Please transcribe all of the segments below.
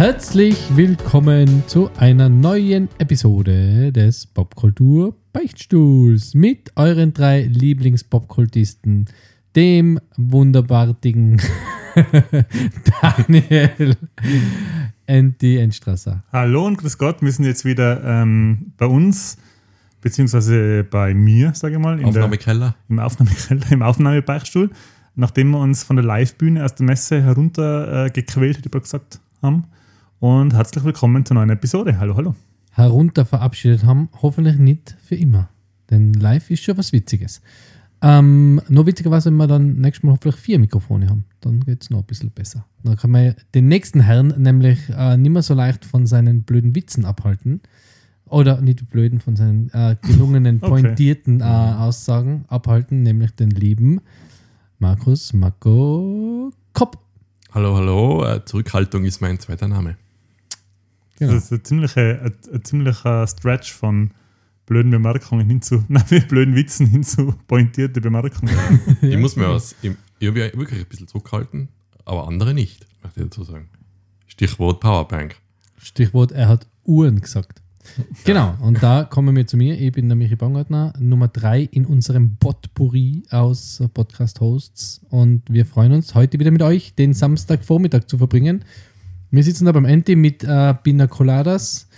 Herzlich willkommen zu einer neuen Episode des Popkultur Beichtstuhls mit euren drei Lieblings-Popkultisten, dem wunderbartigen Daniel Andy Enstrasser. Hallo und grüß Gott, wir sind jetzt wieder ähm, bei uns, beziehungsweise bei mir, sage ich mal, in Aufnahmekeller. Der, im Aufnahmekeller, im Aufnahmebeichtstuhl, nachdem wir uns von der Live-Bühne aus der Messe heruntergequält, äh, wie wir gesagt haben und herzlich willkommen zur neuen Episode. Hallo, hallo. Herunter verabschiedet haben, hoffentlich nicht für immer. Denn live ist schon was Witziges. Ähm, noch witzigerweise, wenn wir dann nächstes Mal hoffentlich vier Mikrofone haben, dann geht es noch ein bisschen besser. Dann kann man den nächsten Herrn nämlich äh, nicht mehr so leicht von seinen blöden Witzen abhalten. Oder nicht blöden, von seinen äh, gelungenen, pointierten äh, Aussagen abhalten, nämlich den lieben Markus Marco Kopp. Hallo, hallo. Äh, Zurückhaltung ist mein zweiter Name. Genau. Das ist ein ziemlicher, ein, ein ziemlicher Stretch von blöden Bemerkungen hin zu, nein, blöden Witzen hin zu pointierte Bemerkungen. ich muss mir was, ich, ich habe ja wirklich ein bisschen zurückhalten, aber andere nicht, möchte ich dazu sagen. Stichwort Powerbank. Stichwort, er hat Uhren gesagt. Genau, und da kommen wir zu mir. Ich bin der Michi Baumgartner, Nummer drei in unserem Potpourri aus Podcast-Hosts. Und wir freuen uns, heute wieder mit euch den Samstagvormittag zu verbringen. Wir sitzen da beim Enti mit äh, Pina Coladas,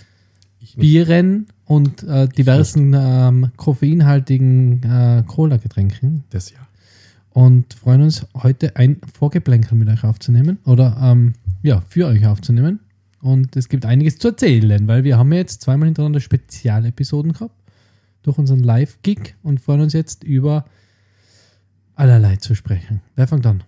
Bieren und äh, diversen ähm, koffeinhaltigen äh, Cola-Getränken. Das ja. Und freuen uns, heute ein Vorgeplänkel mit euch aufzunehmen oder ähm, ja, für euch aufzunehmen. Und es gibt einiges zu erzählen, weil wir haben jetzt zweimal hintereinander Spezialepisoden gehabt durch unseren Live-Gig und freuen uns jetzt über allerlei zu sprechen. Wer fängt an?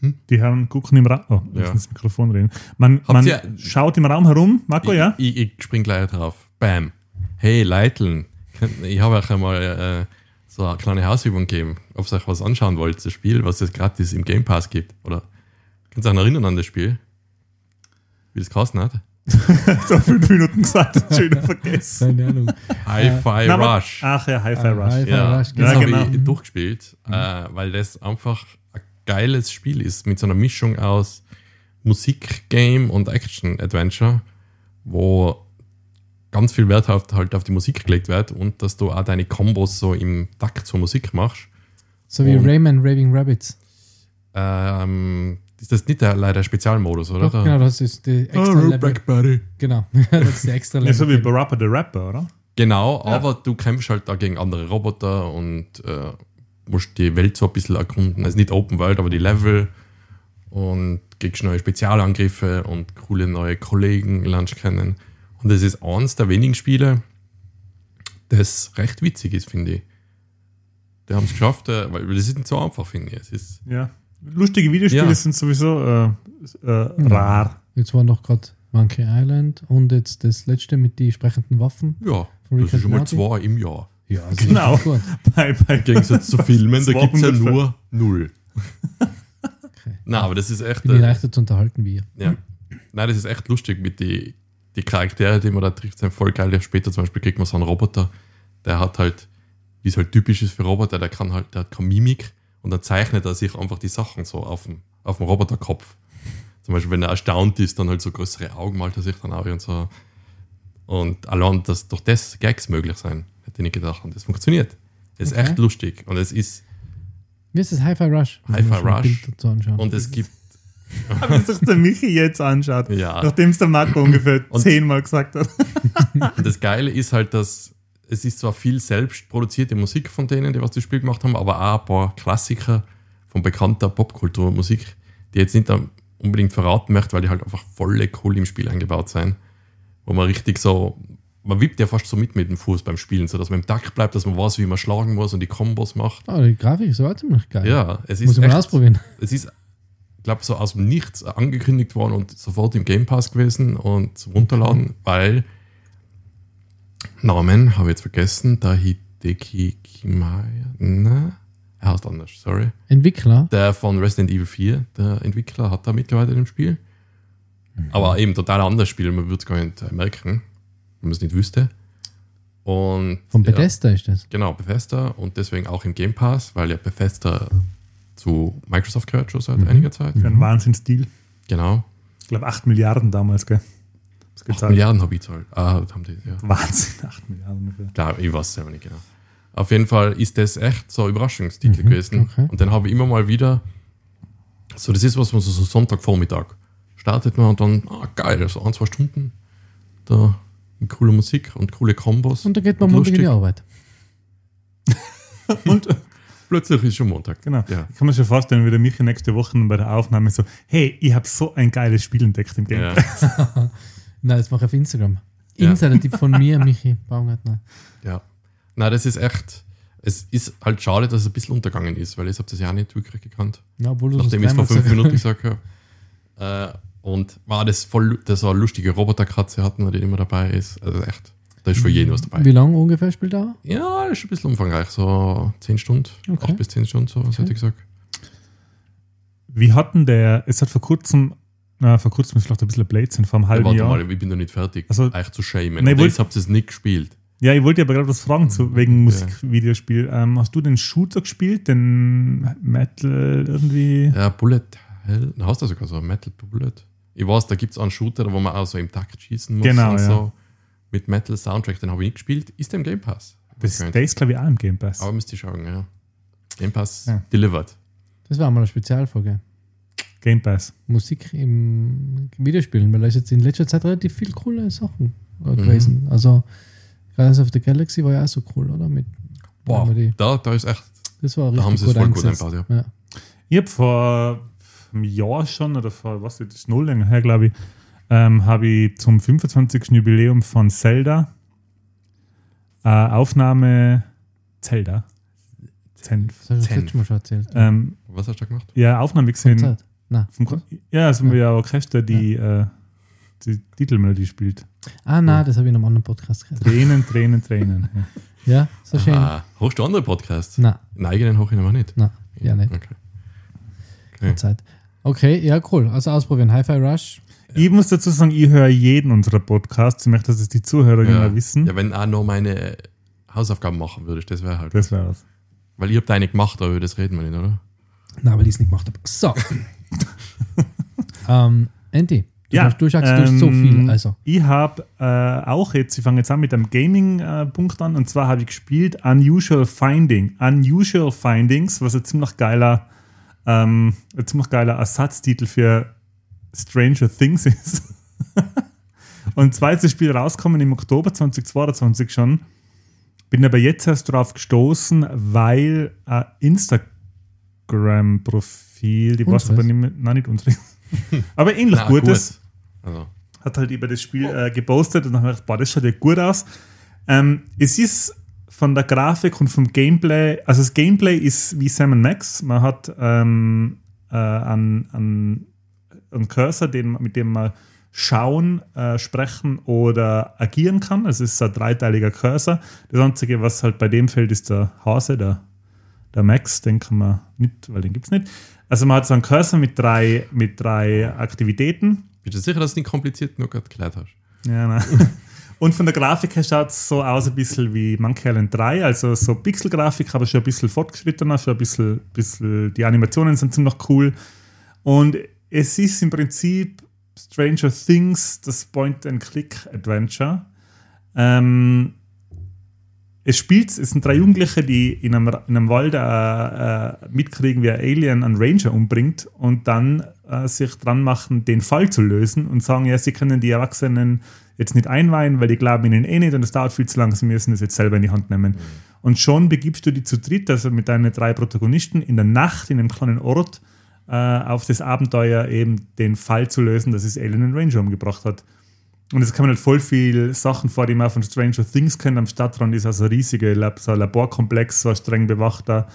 Hm? Die Herren gucken im Raum. Oh, ja. ins Mikrofon reden. Man, man ja, schaut im Raum herum. Marco, ich, ja? Ich, ich, spring gleich drauf. Bam. Hey, Leiteln. Ich habe euch einmal äh, so eine kleine Hausübung gegeben, ob ihr euch was anschauen wollt, das Spiel, was es gratis im Game Pass gibt. Oder könnt ihr euch erinnern an das Spiel? Wie das geheißen hat? so fünf Minuten gesagt, schon wieder vergessen. Keine Ahnung. Hi-Fi Rush. Ach ja, Hi-Fi Rush. Hi ja, Rush, genau. Das habe ich genau. durchgespielt, mhm. äh, weil das einfach geiles Spiel ist, mit so einer Mischung aus Musik-Game und Action-Adventure, wo ganz viel Wert auf, halt auf die Musik gelegt wird und dass du auch deine Kombos so im Takt zur Musik machst. So wie und, Rayman Raving Rabbits. Ähm, ist das nicht der, leider Spezialmodus, oder? Doch, genau, das ist die extra oh, Level. Buddy. Genau, das ist die extra Level. Ja, so wie Barappa the Rapper, oder? Genau, ja. aber du kämpfst halt da gegen andere Roboter und äh, musst die Welt so ein bisschen erkunden. Also nicht Open World, aber die Level und kriegst neue Spezialangriffe und coole neue Kollegen lernst kennen. Und das ist eines der wenigen Spiele, das recht witzig ist, finde ich. Die haben es geschafft, äh, weil das ist nicht so einfach, finde ich. Es ist ja. Lustige Videospiele ja. sind sowieso äh, äh, mhm. rar. Jetzt war noch gerade Monkey Island und jetzt das letzte mit den sprechenden Waffen. Ja, das ist schon mal zwei im Jahr. Ja, also genau. Bei, bei Im Gegensatz zu Filmen, da gibt es ja nur null. Okay. Nein, aber das ist echt. Bin äh, leichter zu unterhalten wie ihr. Ja. Nein, das ist echt lustig mit den die Charaktere, die man da trifft, sind voll geil. Später zum Beispiel kriegt man so einen Roboter, der hat halt, wie es halt typisch ist für Roboter, der kann halt, der hat keine Mimik und dann zeichnet er sich einfach die Sachen so auf dem, auf dem Roboterkopf. Zum Beispiel, wenn er erstaunt ist, dann halt so größere Augen malt er sich dann auch und so. Und allein, dass durch das Gags möglich sein hätte ich nicht gedacht. Und das funktioniert. Es ist okay. echt lustig. Und es ist. Wie ist das Hi-Fi Rush? Hi-Fi Rush. Und es gibt. Wenn sich der Michi jetzt anschaut, ja. nachdem es der Marco ungefähr und, zehnmal gesagt hat. und das Geile ist halt, dass es ist zwar viel selbst produzierte Musik von denen, die was das Spiel gemacht haben, aber auch ein paar Klassiker von bekannter Popkulturmusik, die jetzt nicht unbedingt verraten möchte, weil die halt einfach voll cool im Spiel eingebaut sind. Wo man richtig so man wippt ja fast so mit mit dem Fuß beim Spielen, sodass man im Takt bleibt, dass man weiß, wie man schlagen muss und die Kombos macht. Oh, die Grafik ist aber ziemlich geil. Ja, es ist. Muss ich mal ausprobieren. Es ist, ich glaube, so aus dem Nichts angekündigt worden und sofort im Game Pass gewesen und zum Runterladen, weil Namen habe ich jetzt vergessen, da Hideki Kimaya, ne? er heißt anders, sorry. Entwickler. Der von Resident Evil 4, der Entwickler, hat da mitgearbeitet im Spiel. Aber eben total anderes Spiel, man würde es gar nicht merken, wenn man es nicht wüsste. Und Von ja, Bethesda ist das. Genau, Bethesda und deswegen auch im Game Pass, weil ja Bethesda zu Microsoft gehört schon seit Mhm. einiger Zeit. Für einen Wahnsinnsdeal. Genau. Ich glaube 8 Milliarden damals, gell? Das 8 gezahlt. Milliarden habe ich gezahlt. Ah, haben die, ja. Wahnsinn, 8 Milliarden ungefähr. Klar, ich weiß es selber nicht genau. Auf jeden Fall ist das echt so ein Überraschungstitel gewesen. okay. Und dann habe ich immer mal wieder, so das ist was, was so Sonntagvormittag startet man und dann, ah geil, so ein, zwei Stunden, da mit cooler Musik und coole Kombos. Und da geht man Montag in die. Arbeit. Und Plötzlich ist schon Montag. genau, Ja. ich kann mir schon vorstellen, wie der Michi nächste Woche bei der Aufnahme so, hey, ich habe so ein geiles Spiel entdeckt im Game Ja. Nein, das mache ich auf Instagram. Ja. Insider-Tipp von mir, Michi Baumgartner. ja. Nein, das ist echt, es ist halt schade, dass es ein bisschen untergegangen ist, weil ich habe das ja auch nicht wirklich gekannt. Ja, obwohl du nachdem ich es vor fünf Minuten gesagt gesagt habe. Äh, und war das voll, das war eine lustige Roboterkatze hatten, die immer dabei ist. Also echt, da ist für jeden was dabei. Wie lange ungefähr spielt er? Ja, das ist ein bisschen umfangreich, so 10 Stunden, Okay. 8 bis 10 Stunden, so was Okay. hätte ich gesagt. Wie hatten der, es hat vor kurzem, na, vor kurzem ist vielleicht ein bisschen Blödsinn, vor einem Ja, halben warte Jahr. mal, ich bin noch nicht fertig, Also- euch zu shamen. Nee, Und wollt- jetzt habt ihr es nicht gespielt. Ja, ich wollte aber gerade was fragen zu, wegen Ja. Musikvideospiel. Ähm, hast du den Shooter gespielt, den Metal irgendwie? Ja, Bullet Hell, hast du sogar so Metal Bullet? Ich weiß, da gibt es einen Shooter, wo man auch so im Takt schießen muss Genau, und ja. so. Mit Metal Soundtrack, den habe ich nicht gespielt. Ist der im Game Pass? Das, der ist, glaube ich, auch im Game Pass. Aber müsst ihr schauen, ja. Game Pass Ja. delivered. Das war mal eine Spezialfolge. Game Pass. Musik im Videospielen, weil da ist jetzt in letzter Zeit relativ viel coole Sachen Mhm. gewesen. Also Guardians of the Galaxy war ja auch so cool, oder? Mit, Boah, da, da ist echt das war Da richtig haben sie es voll gut eingebaut, ja. Ich habe vor einem Jahr schon, oder vor, was ist das, noch länger her, glaube ich, ähm, habe ich zum 25. Jubiläum von Zelda äh, Aufnahme Zelda. Zenf. Mal schon erzählt. ähm, Was hast du da gemacht? ja, Aufnahme gesehen. Kon- ja, also wir ja Orchester, die äh, die Titelmelodie spielt. Ah, nein, das habe ich in einem anderen Podcast gehört. Tränen, Tränen, Tränen. Ja. Ja, so schön. Ah, hast du andere Podcasts? Nein, Einen eigenen hoch ich aber nicht. nein, ja nicht. Okay. Keine Zeit. Okay, ja, cool. Also ausprobieren. Hi-Fi Rush. Ich muss dazu sagen, ich höre jeden unserer Podcasts. Ich möchte, dass es die Zuhörer Ja. immer wissen. ja, wenn auch noch meine Hausaufgaben machen würdest, das wäre halt. Das wäre was. Weil ihr habt eine gemacht, aber über das reden wir nicht, oder? Nein, weil ich es nicht gemacht habe. So. ähm, Andy, du, Ja, hast, du sagst, du so ähm, viel. Also, Ich habe äh, auch jetzt, ich fange jetzt an mit einem Gaming-Punkt an, und zwar habe ich gespielt Unusual Finding. Unusual Findings, was ein ziemlich geiler, ähm, ein ziemlich geiler Ersatztitel für Stranger Things ist. und zwar ist das Spiel rauskommen im Oktober 2022 schon. Bin aber jetzt erst darauf gestoßen, weil ein Instagram-Profil, die weiß Unseres? aber nicht mehr, nein, nicht unseres, aber ähnlich Na, gutes gut. Also, hat halt über das Spiel äh, gepostet und dann habe ich gedacht, boah, das schaut ja gut aus. Ähm, es ist von der Grafik und vom Gameplay, also das Gameplay ist wie Sam Max. Man hat ähm, äh, einen, einen, einen Cursor, den, mit dem man schauen, äh, sprechen oder agieren kann. Es ist ein dreiteiliger Cursor. Das Einzige, was halt bei dem fällt, ist der Hase, der, der Max. Den kann man nicht, weil den gibt es nicht. Also man hat so einen Cursor mit drei, mit drei Aktivitäten. bist du sicher, dass du nicht kompliziert genug erklärt hast? Ja, nein. Und von der Grafik her schaut es so aus, ein bisschen wie Monkey Island 3, also so Pixelgrafik, aber schon ein bisschen fortgeschrittener, schon ein bisschen, bisschen, die Animationen sind ziemlich cool. Und es ist im Prinzip Stranger Things, das Point-and-Click-Adventure. Ähm, es spielt, es sind drei Jugendliche, die in einem, in einem Wald äh, äh, mitkriegen, wie ein Alien einen Ranger umbringt und dann äh, sich dran machen, den Fall zu lösen und sagen, ja, sie können die Erwachsenen jetzt nicht einweihen, weil die glauben ihnen eh nicht und es dauert viel zu lang, sie müssen es jetzt selber in die Hand nehmen. Und schon begibst du die zu dritt, also mit deinen drei Protagonisten, in der Nacht in einem kleinen Ort äh, auf das Abenteuer eben den Fall zu lösen, dass es Alien einen Ranger umgebracht hat. Und es kommen halt voll viele Sachen vor, die man von Stranger Things kennt. Am Stadtrand ist also ein riesiger Lab, so ein Laborkomplex, so ein streng bewachter.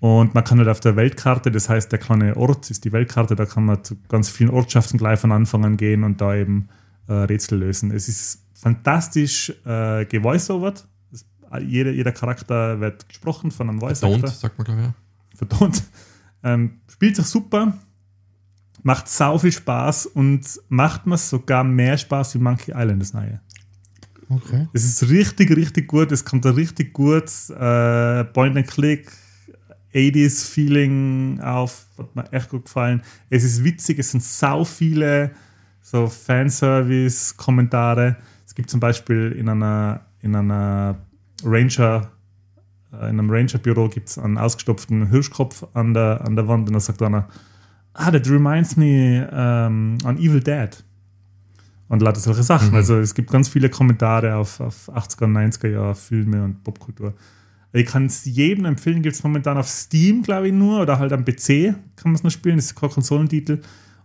Und man kann halt auf der Weltkarte, das heißt, der kleine Ort ist die Weltkarte, da kann man zu ganz vielen Ortschaften gleich von Anfang an gehen und da eben äh, Rätsel lösen. Es ist fantastisch äh, gevoiceovert. Jeder, jeder Charakter wird gesprochen von einem Voice Actor. sagt man, glaube ich. ja. vertont. Ähm, spielt sich super, macht sau viel Spaß und macht mir sogar mehr Spaß wie Monkey Island das neue. Okay. Es ist richtig, richtig gut. Es kommt da richtig gut äh, Point-and-Click, 80s-Feeling auf. Hat mir echt gut gefallen. Es ist witzig, es sind sau viele so Fanservice-Kommentare. Es gibt zum Beispiel in einer, in einer Ranger, äh, in einem Ranger-Büro gibt es einen ausgestopften Hirschkopf an der, an der Wand und da sagt einer, ah, that reminds me um, on Evil Dead und lauter solche Sachen. Mhm. Also es gibt ganz viele Kommentare auf, auf 80er und 90er Jahre Filme und Popkultur. Ich kann es jedem empfehlen, gibt es momentan auf Steam, glaube ich, nur, oder halt am PC kann man es noch spielen, das ist kein Konsolentitel.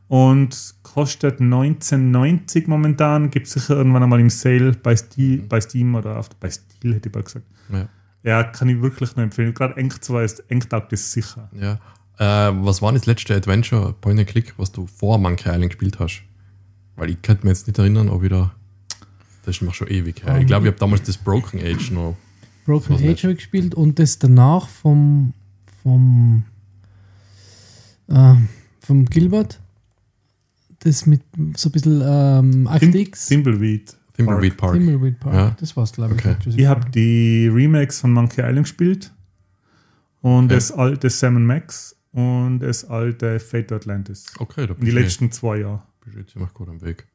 Und kostet 19,90 momentan. Gibt es sicher irgendwann einmal im Sale bei, Steam, Mhm. bei Steam oder auf, bei Steel, hätte ich mal gesagt. Ja. Ja, kann ich wirklich nur empfehlen. Gerade Eng 2 ist Eng taugt das sicher. Ja. Äh, was war das letzte Adventure Point and Click, was du vor Monkey Island gespielt hast? Weil ich könnte mir jetzt nicht erinnern, ob ich da. Das ist mir schon ewig her. Ich glaube, ich habe damals das Broken Age noch. Broken Age habe ich gespielt und das danach vom, vom, äh, vom Gilbert. Das mit so ein bisschen ähm, X. Thimbleweed. Thimbleweed Park. Thimbleweed Park. Ja. Das war's, glaube ich. Okay. was Ich habe die Remakes von Monkey Island gespielt und Okay. das alte Sam Max und das alte Fate Atlantis. Okay, da In die du letzten zwei Jahre. bist du jetzt immer gut am Weg.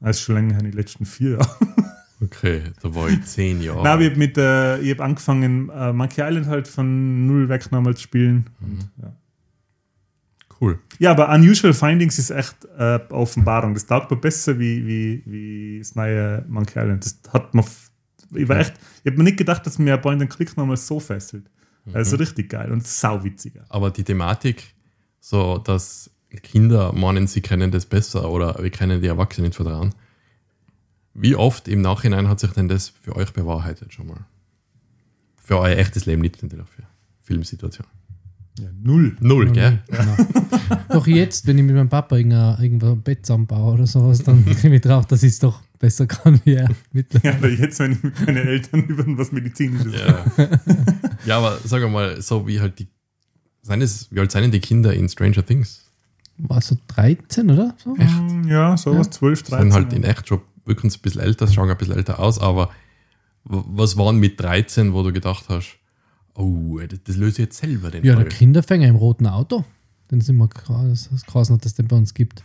Das ist schon länger her, die letzten vier Jahre. Okay, da war ich zehn Jahre. Nein, ich habe mit, äh, ich hab angefangen, äh, Monkey Island halt von null weg nochmal zu spielen. Mhm. Und, ja. cool. ja, aber Unusual Findings ist echt äh, Offenbarung. Das taugt mir besser wie, wie, wie das neue Monkey Island. Das hat f- ich war echt, ich habe mir nicht gedacht, dass mir ein Point and Click nochmal so fesselt. Also Mhm. richtig geil und sauwitziger. Aber die Thematik, so dass Kinder meinen, sie kennen das besser oder wir kennen die Erwachsenen vertrauen. Wie oft im Nachhinein hat sich denn das für euch bewahrheitet schon mal? Für euer echtes Leben, nicht natürlich für Filmsituation. Ja, null. Null, Noch gell? Genau. doch jetzt, wenn ich mit meinem Papa irgendwo ein Bett zusammenbaue oder sowas, dann komme ich drauf, dass ich es doch besser kann wie er Ja, mittlerweile. aber jetzt, wenn ich mit meinen Eltern über was Medizinisches Ja. Ja, aber sag mal, so wie halt die. Seien es, wie alt seien die Kinder in Stranger Things? War so 13, oder? So? Mm, Ja, sowas, Ja. 12, 13. Sind halt in echt schon wirklich ein bisschen älter, schauen ein bisschen älter aus, aber was waren mit 13, wo du gedacht hast, oh, das, das löse ich jetzt selber den Ja, der Fall? Kinderfänger im roten Auto. Den sind wir krass, das ist krass, dass das den bei uns gibt.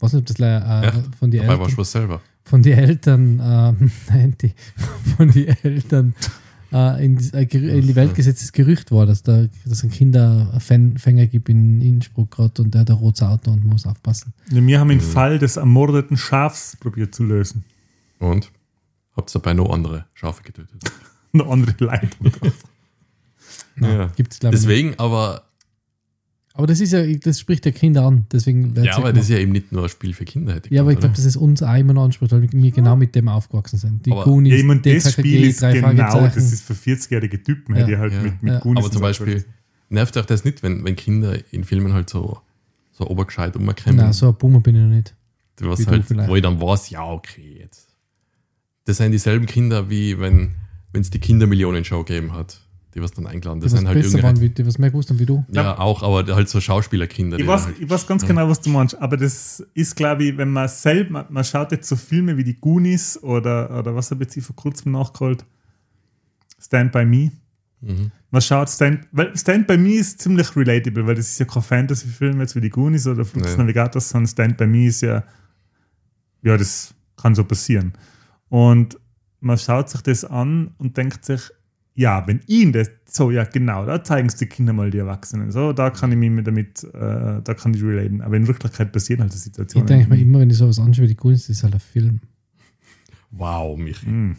weiß nicht, ob das äh, Echt? von den Dabei warst Eltern, du was selber. von den Eltern, ähm, nein, die, von den Eltern äh, in, die- äh, in die Welt gesetztes Gerücht war, dass da dass es einen Kinderfänger gibt in Innsbruck gerade und der hat ein rotes Auto und muss aufpassen. Wir haben den Mhm. Fall des ermordeten Schafs probiert zu lösen. Und habt dabei noch andere Schafe getötet. Eine andere Leitung. Ja. Gibt es, glaube ich. nicht. Deswegen, aber, Aber das ist ja, das spricht ja Kinder an. Deswegen ja, aber das ist ja eben nicht nur ein Spiel für Kinder, hätte ich ja, aber ich glaube, das ist uns auch immer noch anspricht, weil wir genau mit dem aufgewachsen sind. Die Aber- Goonies, Ja, ich meine, das Spiel ist drei genau, das ist für 40-jährige Typen, Ja. hätte ich halt Ja. mit, mit Ja. Goonies Aber zum und so Beispiel, nervt euch das nicht, wenn, wenn Kinder in Filmen halt so, so obergescheit umkämen? Nein, so ein Boomer bin ich noch nicht. was halt, vielleicht. wo ich dann weiß, ja, okay, jetzt. Das sind dieselben Kinder, wie wenn es die Kindermillionen-Show gegeben hat, die was dann eingeladen. Die Das was sind halt besser waren, wie, die was mehr gewusst haben wie du. ja, auch, aber halt so Schauspielerkinder. Ich die weiß, halt, ich weiß ganz genau, was du meinst, aber das ist, glaube ich, wenn man selbst, man, man schaut jetzt so Filme wie die Goonies oder, oder was habe ich jetzt vor kurzem nachgeholt? Stand By Me. mhm. Man schaut Stand, weil Stand By Me ist ziemlich relatable, weil das ist ja kein Fantasy-Film jetzt wie die Goonies oder Flug des Nee. Navigators, sondern Stand By Me ist ja, ja, das kann so passieren. Und man schaut sich das an und denkt sich, ja, wenn ihn das, so, ja, genau, da zeigen es die Kinder mal die Erwachsenen. So, da kann ich mich mit damit, äh, da kann ich relaten. Aber in Wirklichkeit passieren halt die Ich Situationen. denke mir immer, wenn ich sowas anschaue wie die das ist halt ein Film. Wow, Michi. Mm.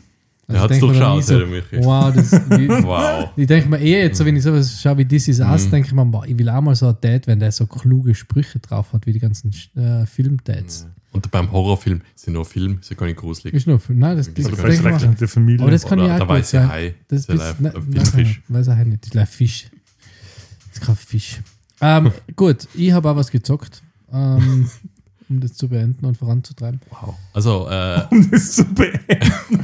Der Also ich mir dann geschaut, nie der Michi. Wow, das, wie, Wow. ich denke mir eher jetzt, so, wenn ich sowas schaue wie This Is Us, Mhm. denke ich mir, boah, ich will auch mal so ein Dad, wenn der so kluge Sprüche drauf hat, wie die ganzen äh, Film-Dads. Und beim Horrorfilm ist ja nur Film, ist ja gar nicht gruselig. Ist nur Film. Nein, das, das vielleicht ich mir. mit der Familie. Aber das kann Oder ja auch der gut weiße sein. Hai, Das ist ja ein weiß, Fisch. ich, weiß ich nicht. Das ist ein Fisch. Das ist kein Fisch. Ähm, gut, ich habe auch was gezockt, ähm, um das zu beenden und voranzutreiben. Wow. Also, äh, um das zu beenden.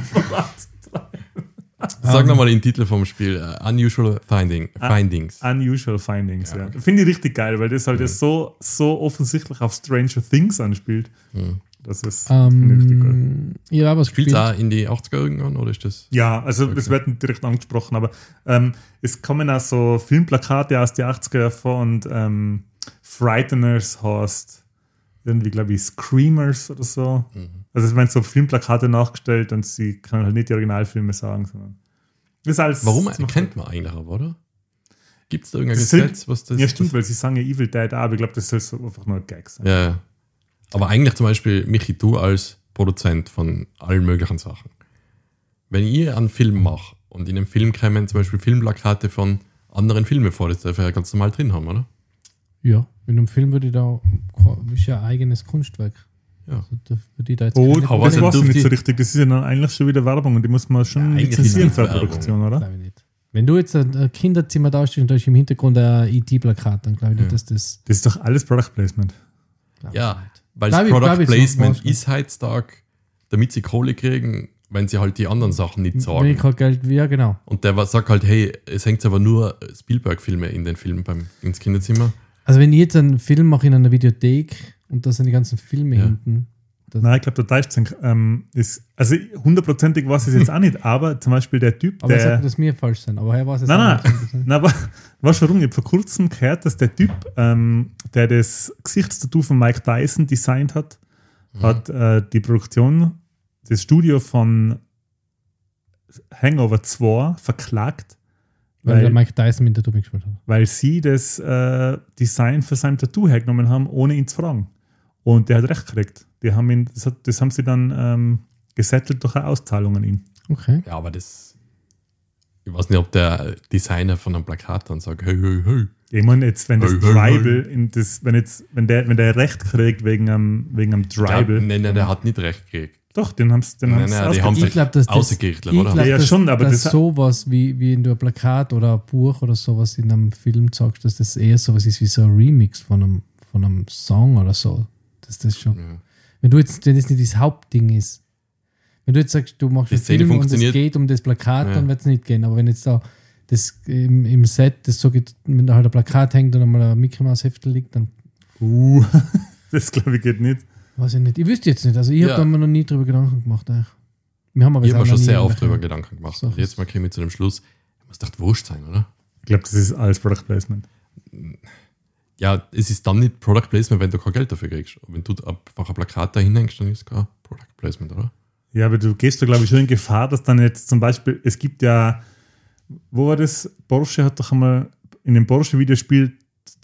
Sag Ähm, nochmal den Titel vom Spiel. äh, Unusual Finding. Findings. Unusual Findings, Ja, ja. Finde ich richtig geil, weil das halt so, so offensichtlich auf Stranger Things anspielt. Mhm. Das ist finde ich richtig. Ähm, ihr habt was Spielt auch in die 80er irgendwann oder ist das? Ja, also Okay. es wird nicht direkt angesprochen, aber ähm, es kommen auch so Filmplakate aus den 80er vor und ähm, Frighteners heißt irgendwie, glaube ich, Screamers oder so. Mhm. Also es werden so Filmplakate nachgestellt und sie können halt nicht die Originalfilme sagen, sondern das ist alles Warum das macht- kennt man eigentlich aber, oder? Gibt es da irgendein Das sind- Gesetz, was das Ja, stimmt, weil sie sagen ja Evil Dead auch, aber ich glaube, das soll so einfach nur ein Gag sein. Ja, ja. Aber eigentlich zum Beispiel, Michi, du als Produzent von allen möglichen Sachen. Wenn ihr einen Film macht und in dem Film kämen zum Beispiel Filmplakate von anderen Filmen vor, das darf ihr ja ganz normal drin haben, oder? Ja, in einem Film würde ich da, ist ja ein eigenes Kunstwerk. Ja. Also da ich da jetzt Oh, aber weiß ich nicht so richtig. Das ist ja dann eigentlich schon wieder Werbung und die muss man schon Ja, lizenzieren für eine. Produktion, oder? Nicht. Wenn du jetzt ein Kinderzimmer darstellst und da ist im Hintergrund ein IT-Plakat, dann glaube ich nicht, Ja. dass das. Das ist doch alles Product Placement. glaub Ja, nicht. weil das Product ich, Placement ist heutzutage, damit sie Kohle kriegen, wenn sie halt die anderen Sachen nicht Wenn sagen. ich kein Geld, ja, genau. Und der sagt halt, hey, es hängt aber nur Spielberg-Filme in den Filmen beim, ins Kinderzimmer. Also, wenn ich jetzt einen Film mache in einer Videothek und da sind die ganzen Filme Ja. hinten, das, Nein, ich glaube, der Teich ähm, ist, also hundertprozentig weiß ich es jetzt auch nicht, aber zum Beispiel der Typ, aber er der. sagt, dass mir falsch sind. Aber er weiß es Nein, auch nein, nicht. nein, aber weißt du warum? Ich habe vor kurzem gehört, dass der Typ, ähm, der das Gesichtstattoo von Mike Tyson designt hat, Mhm. hat äh, die Produktion, das Studio von Hangover 2 verklagt, Weil, weil, der Mike Tyson mit der Tube gespielt hat. weil sie das äh, Design für sein Tattoo hergenommen haben, ohne ihn zu fragen. Und der hat recht gekriegt. Die haben ihn, das, hat, das haben sie dann ähm, gesettelt durch eine Auszahlung an ihn. Okay. Ja, aber das. Ich weiß nicht, ob der Designer von einem Plakat dann sagt, hey, hey, hey. Ich meine, jetzt, wenn das Hey, hey, Tribal, in das, wenn, jetzt, wenn, der, wenn der Recht kriegt wegen einem, wegen einem Ja, Tribal, nein, nein, der hat nicht recht gekriegt. doch, den haben sie den Nein, haben's nein, die ausge- haben Ich glaube, dass das, ich oder? glaub, Ja, ja, dass, schon, aber dass das- sowas wie, wie in du ein Plakat oder ein Buch oder sowas in einem Film sagst, dass das eher sowas ist wie so ein Remix von einem, von einem Song oder so. Dass das schon. Ja. Wenn du jetzt, wenn das nicht das Hauptding ist, wenn du jetzt sagst, du machst einen Film und es geht um das Plakat, Ja. dann wird es nicht gehen. Aber wenn jetzt da das im, im Set, das so geht, wenn da halt ein Plakat hängt und einmal ein Mickey Mouse Heftel liegt, dann Uh, das glaube ich geht nicht. weiß ich nicht. Ich wüsste jetzt nicht. Also ich Ja. habe da mir noch nie drüber Gedanken gemacht. Eigentlich. Wir haben aber Ich habe mir schon sehr oft darüber Gedanken gemacht. So. Und jetzt mal käme ich zu dem Schluss, muss doch wurscht sein, oder? Ich glaube, das ist alles Product Placement. Ja, es ist dann nicht Product Placement, wenn du kein Geld dafür kriegst. Und wenn du einfach ein Plakat dahin hängst, dann ist es kein Product Placement, oder? Ja, aber du gehst da, glaube ich, schon in Gefahr, dass dann jetzt zum Beispiel, es gibt ja, wo war das? Porsche hat doch einmal in dem Porsche-Videospiel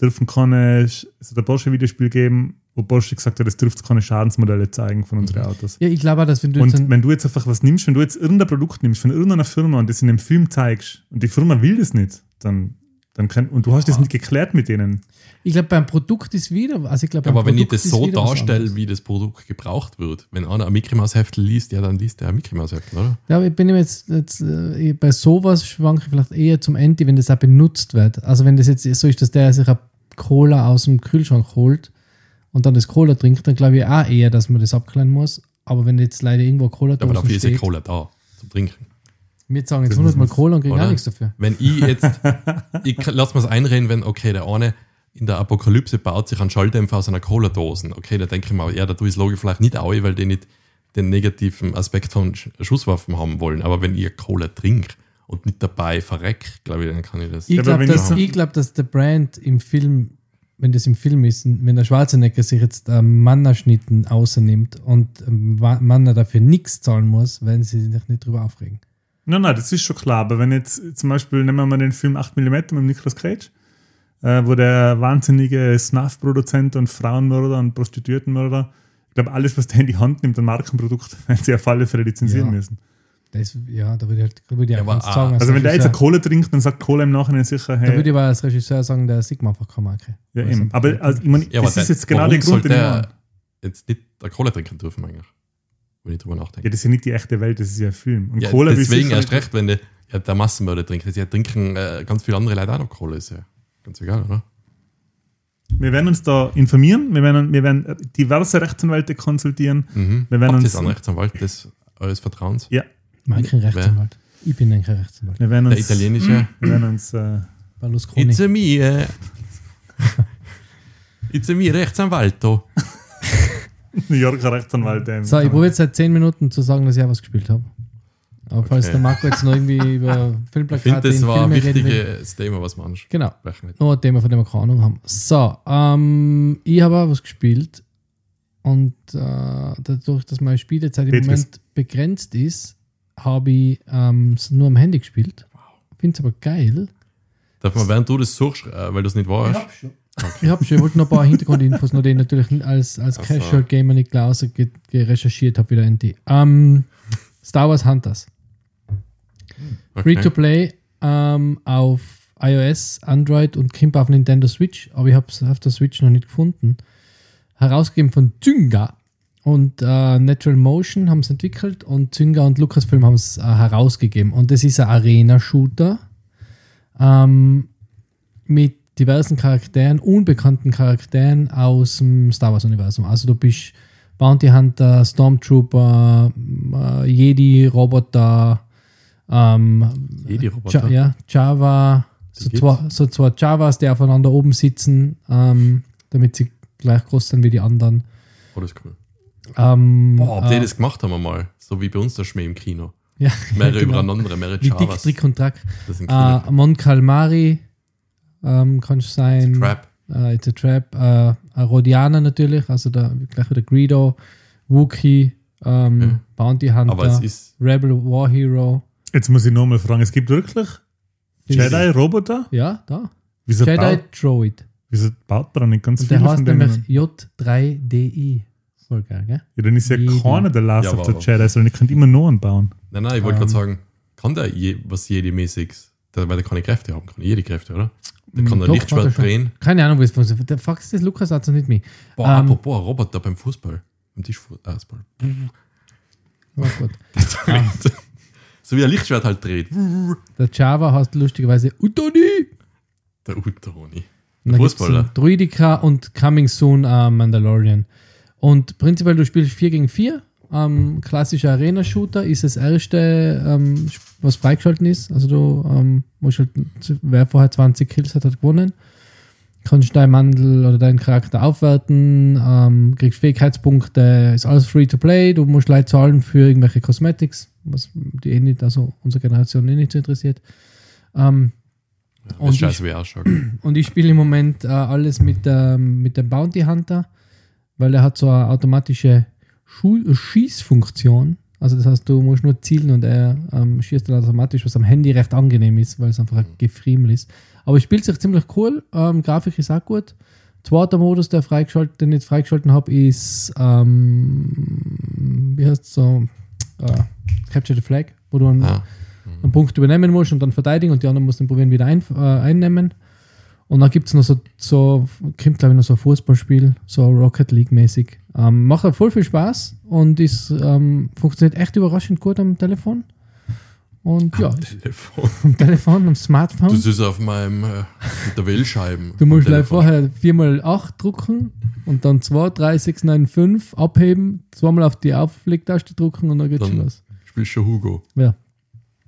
dürfen keine, es hat ein Porsche-Videospiel geben, wo Porsche gesagt hat, es dürfte keine Schadensmodelle zeigen von unseren Autos. Ja, ich glaube auch, dass wenn du jetzt Und wenn du jetzt einfach was nimmst, wenn du jetzt irgendein Produkt nimmst von irgendeiner Firma und das in einem Film zeigst und die Firma will das nicht, dann, dann kann, und du hast das nicht geklärt mit denen. ich glaube, beim Produkt ist wieder, also ich glaube, beim Aber wenn ich das ist so was darstelle, wie das Produkt gebraucht wird, wenn einer ein Mickey Mouse Heftel liest, ja, dann liest er ein Mickey Mouse Heftel, oder? Ja, aber ich bin jetzt, jetzt äh, bei sowas schwanke ich vielleicht eher zum Ende, wenn das auch benutzt wird. Also wenn das jetzt so ist, dass der sich eine Cola aus dem Kühlschrank holt und dann das Cola trinkt, dann glaube ich auch eher, dass man das abklären muss. Aber wenn jetzt leider irgendwo Cola Ja, aber Dosen dafür ist ja steht, Cola da, zum Trinken. Wir sagen jetzt Das 100 Mal Cola und kriegen auch nichts dafür. Wenn ich jetzt, ich lass mir es einreden, wenn, okay, der eine in der Apokalypse baut sich einen Schalldämpfer aus einer Cola-Dosen. Okay, da denke ich mir, ja, da tue ich das Logo vielleicht nicht aus, weil die nicht den negativen Aspekt von Sch- Schusswaffen haben wollen. Aber wenn ich Cola trinke und nicht dabei verreck, glaube ich, dann kann ich das. Ich glaube, dass, ich- glaub, dass der Brand im Film, wenn das im Film ist, wenn der Schwarzenegger sich jetzt äh, Mannerschnitten außernimmt und ähm, Manner dafür nichts zahlen muss, werden sie sich nicht drüber aufregen. Nein, nein, das ist schon klar. Aber wenn jetzt zum Beispiel, nehmen wir mal den Film 8mm mit Nicolas Cage, äh, wo der wahnsinnige Snuff-Produzent und Frauenmörder und Prostituiertenmörder, ich glaube, alles, was der in die Hand nimmt, ein Markenprodukt, werden sie auf alle Fälle lizenzieren Ja. müssen. Das, ja, da würde ich, halt, würde ich Ja, auch aber, ganz sagen, ah, als Also wenn der jetzt eine Cola trinkt, dann sagt Cola im Nachhinein sicher, da würde hey, ich aber als Regisseur sagen, der Sigma einfach keine Marke. ja, es eben. Aber also, ich meine, Ja, aber das ist der- jetzt genau der Grund, den ich er jetzt nicht eine Cola trinken dürfen, eigentlich? Wenn ich drüber nachdenke. Ja, das ist ja nicht die echte Welt, das ist ja ein Film. Und Ja, Cola deswegen erst recht, wenn der, ja, der Massenmörder trinkt. Ja, trinken äh, ganz viele andere Leute auch noch Cola, ist ja ganz egal, oder? Wir werden uns da informieren, wir werden, wir werden diverse Rechtsanwälte konsultieren. Mhm. Wir werden Habt uns- einen Rechtsanwalt des eures Vertrauens? Ja, Markenrechtsanwalt. Ich bin ein Rechtsanwalt. Wir werden Der uns, italienische. wir werden uns äh, Berlusconi. It's a me. äh. It's a me, Rechtsanwalto. New Yorker Rechtsanwalt. ähm, So, ich probiere jetzt seit 10 Minuten zu sagen, dass ich auch was gespielt habe. Aber falls Okay. der Marco jetzt noch irgendwie über Ich finde, Filmplakate das in war ein Filme will. wichtiges Thema, was man Genau. ansprechen will. Noch ein Thema, von dem wir keine Ahnung haben. So, ähm, ich habe auch was gespielt. Und äh, dadurch, dass meine Spielezeit im. Moment begrenzt ist, habe ich ähm, es nur am Handy gespielt. Finde es aber geil. Darf man, während du das suchst, äh, weil du es nicht weißt, Ich habe schon, ich wollte noch ein paar Hintergrundinfos, noch die ich natürlich als, als. Casual Gamer nicht klar recherchiert habe, wieder in die. Ähm, Star Wars Hunters. Free to play ähm, auf iOS, Android und kommt auf Nintendo Switch, aber ich habe es auf der Switch noch nicht gefunden. Herausgegeben von Zynga und äh, Natural Motion haben es entwickelt und Zynga und Lucasfilm haben es äh, herausgegeben. Und das ist ein Arena-Shooter ähm, mit diversen Charakteren, unbekannten Charakteren aus dem Star Wars-Universum. Also du bist Bounty Hunter, Stormtrooper, äh, Jedi-Roboter, ähm, Jedi-Roboter? Ja, ja, Java, so Die zwei, so zwei Javas, die aufeinander oben sitzen, ähm, damit sie gleich groß sind wie die anderen. Oh, das ist cool. Ähm, Boah, ob die äh, das gemacht haben einmal. So wie bei uns der Schmäh im Kino. ja, Mehrere genau. übereinander, mehrere Wie Dick, Javas. Trick und Track. Das sind Äh. Mon Calmari ähm, kann es sein. Trap. Äh, It's a Trap. Äh, ein Rodianer natürlich, also der, gleich wieder Greedo, Wookie, ähm, Ja. Bounty Hunter, Aber es ist. Rebel War Hero. Jetzt muss ich nochmal fragen, es gibt wirklich Jedi-Roboter? Ja, da. Wieso, Jedi Droid. wieso baut man da nicht ganz Und der viele heißt von denen? nämlich J3DI. Voll geil, gell? Ja, dann ist ja Jedi. keiner der Last Ja, of the Jedi, sondern ich könnte immer nur einen bauen. Nein, nein, ich wollte Ähm. gerade sagen, kann der je, was Jedi-mäßiges? Der, weil der keine Kräfte haben kann. Jede Kräfte, oder? Der kann ein doch, Lichtschwert er drehen. Keine Ahnung, wie es funktioniert. Der Fax ist Lukas hat es nicht mehr. Boah, Ähm. apropos, Roboter beim Fußball. Am Tischfußball. Oh gut. so wie ein Lichtschwert halt dreht. Der Java heißt lustigerweise Utoni. Der Utoni. Gibt's Fußballer. einen Druidika und Coming Soon äh, Mandalorian. Und prinzipiell, du spielst 4 gegen 4. Ähm, klassischer Arena-Shooter ist das erste, ähm, was freigeschalten ist. Also du ähm, musst halt, wer vorher 20 Kills hat, hat gewonnen. Kannst deinen Mandel oder deinen Charakter aufwerten, ähm, kriegst Fähigkeitspunkte, ist alles free to play. Du musst Leute zahlen für irgendwelche Cosmetics, was die eh nicht, also unsere Generation eh nicht so interessiert. Ähm, Das Und ich- und ich spiele im Moment äh, alles mit, ähm, mit dem Bounty Hunter, weil er hat so eine automatische Schu Schießfunktion. Also das heißt, du musst nur zielen und er ähm, schießt dann automatisch, was am Handy recht angenehm ist, weil es einfach ein Gefriemel ist. Aber es spielt sich ziemlich cool. Ähm, Grafik ist auch gut. Zweiter Modus, der freigeschaltet, den ich jetzt freigeschalten habe, ist ähm, wie heißt so äh, Capture the Flag, wo du einen, Ah, einen Punkt übernehmen musst und dann verteidigen und die anderen musst du probieren wieder ein, äh, einnehmen. Und dann gibt es noch so, so kommt glaube ich noch so ein Fußballspiel, so Rocket League mäßig. Ähm, macht halt voll viel Spaß und ist, ähm, funktioniert echt überraschend gut am Telefon. Und ja, ist Telefon. am Telefon, am Smartphone. Das ist auf meinem äh, mit der Wählscheiben. Du musst am gleich vorher 4x8 drucken und dann 2, 3, 6, 9, 5 abheben, zweimal auf die Auflegtaste drücken und dann geht's Dann- schon los. Spielst schon Hugo. Ja.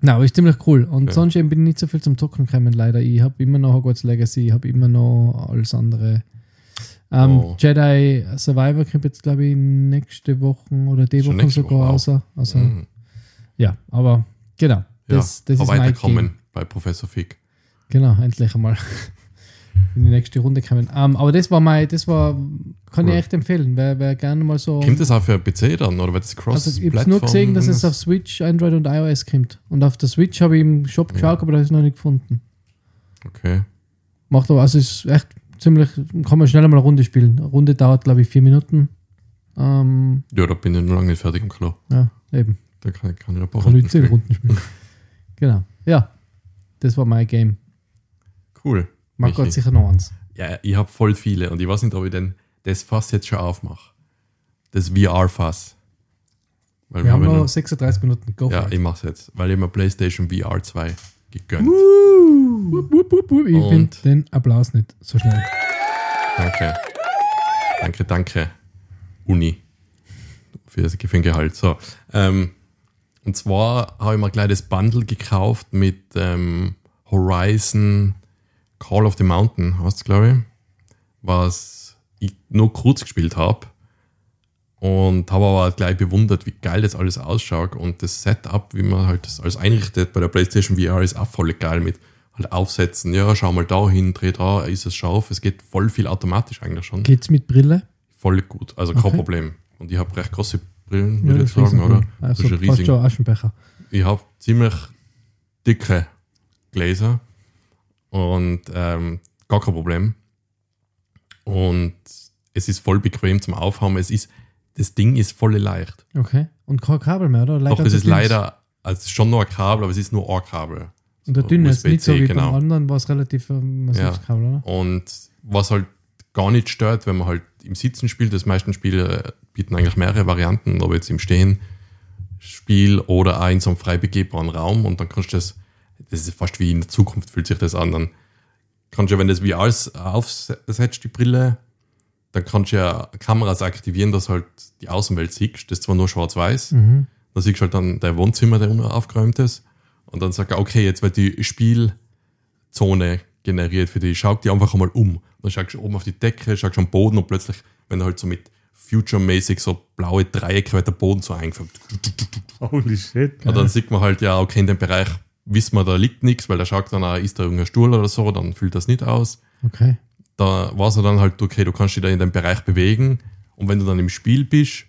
Na, aber ist ziemlich cool. Und Ja. sonst eben bin ich nicht so viel zum Zocken gekommen, leider. Ich habe immer noch Hogwarts Legacy, ich habe immer noch alles andere. Ähm, Oh. Jedi Survivor kommt jetzt, glaube ich, nächste Woche oder die Schon Woche sogar Woche raus. Also, Mhm. ja, aber genau. Ja, Das, das aber ist weiterkommen bei Professor Fick. Genau, endlich einmal in die nächste Runde kommen. Ähm, aber das war mein, das war, kann Cool. ich echt empfehlen. Wer, wer gerne mal so. Kommt das auch für PC dann oder wird das cross Also ich habe nur gesehen, dass es auf Switch, Android und iOS kommt. Und auf der Switch habe ich im Shop geschaut, aber da ist es noch nicht gefunden. Okay. Macht aber, also ist echt ziemlich, kann man schnell mal eine Runde spielen. Eine Runde dauert, glaube ich, vier Minuten. Ähm, Ja, da bin ich noch lange nicht fertig im Klo. ja, eben. Da kann, kann ich ein paar Kann Runden ich zehn spielen. Runden spielen. genau. Ja, das war mein Game. Cool. Marco hat sicher noch eins. Ja, ich habe voll viele und ich weiß nicht, ob ich denn das Fass jetzt schon aufmache. Das VR-Fass. Weil Wir haben noch 36 Minuten. Go Ja, ich mach's jetzt, weil ich mir PlayStation VR 2 gegönnt. Wup, wup, wup, wup. Ich finde den Applaus nicht so schnell. Danke. Danke, danke. Uni. Für das Gehalt. So. Ähm, Und zwar habe ich mir gleich das Bundle gekauft mit ähm, Horizon Call of the Mountain, heißt es, glaube ich, was ich nur kurz gespielt habe. Und habe aber gleich bewundert, wie geil das alles ausschaut. Und das Setup, wie man halt das alles einrichtet bei der PlayStation VR, ist auch voll geil mit halt aufsetzen. Ja, schau mal da hin, dreh da, ist es scharf. Es geht voll viel automatisch eigentlich schon. Geht's mit Brille? Voll gut, also kein Okay. Problem. Und ich habe recht große Brillen, Ja, würde ich sagen, oder? riesencool. Das Also ist riesig. schon Aschenbecher. Ich habe ziemlich dicke Gläser und ähm, gar kein Problem. Und es ist voll bequem zum Aufhaben. Es ist, das Ding ist voll leicht. Okay. Und kein Kabel mehr, oder? Doch, Leider es ist leider, also es ist schon nur ein Kabel, aber es ist nur ein Kabel. Und der dünne ist nicht so wie genau. beim anderen, war es relativ ähm, massives Ja. Kabel, oder? Und was halt gar nicht stört, wenn man halt im Sitzen spielt, das meisten Spiele bieten eigentlich mehrere Varianten, ob jetzt im Stehen Spiel oder auch in so einem frei begehbaren Raum und dann kannst du das, das ist fast wie in der Zukunft fühlt sich das an, dann kannst du, wenn das VR aufsetzt, die Brille, dann kannst du ja Kameras aktivieren, dass halt die Außenwelt siehst, das ist zwar nur schwarz-weiß, Mhm. dann siehst du halt dann dein Wohnzimmer, der unaufgeräumt ist. Und dann sagt er, okay, jetzt wird die Spielzone generiert für dich. Schau die einfach einmal um. Dann schaust du oben auf die Decke, schaust am Boden und plötzlich, wenn du halt so mit Future-mäßig so blaue Dreiecke wird der Boden so eingefärbt. Holy shit. Und dann sieht man halt, ja, okay, in dem Bereich wissen wir, da liegt nichts, weil der schaut dann, auch, ist da irgendein Stuhl oder so, dann füllt das nicht aus. Okay. Da war es dann halt, okay, du kannst dich da in dem Bereich bewegen und wenn du dann im Spiel bist,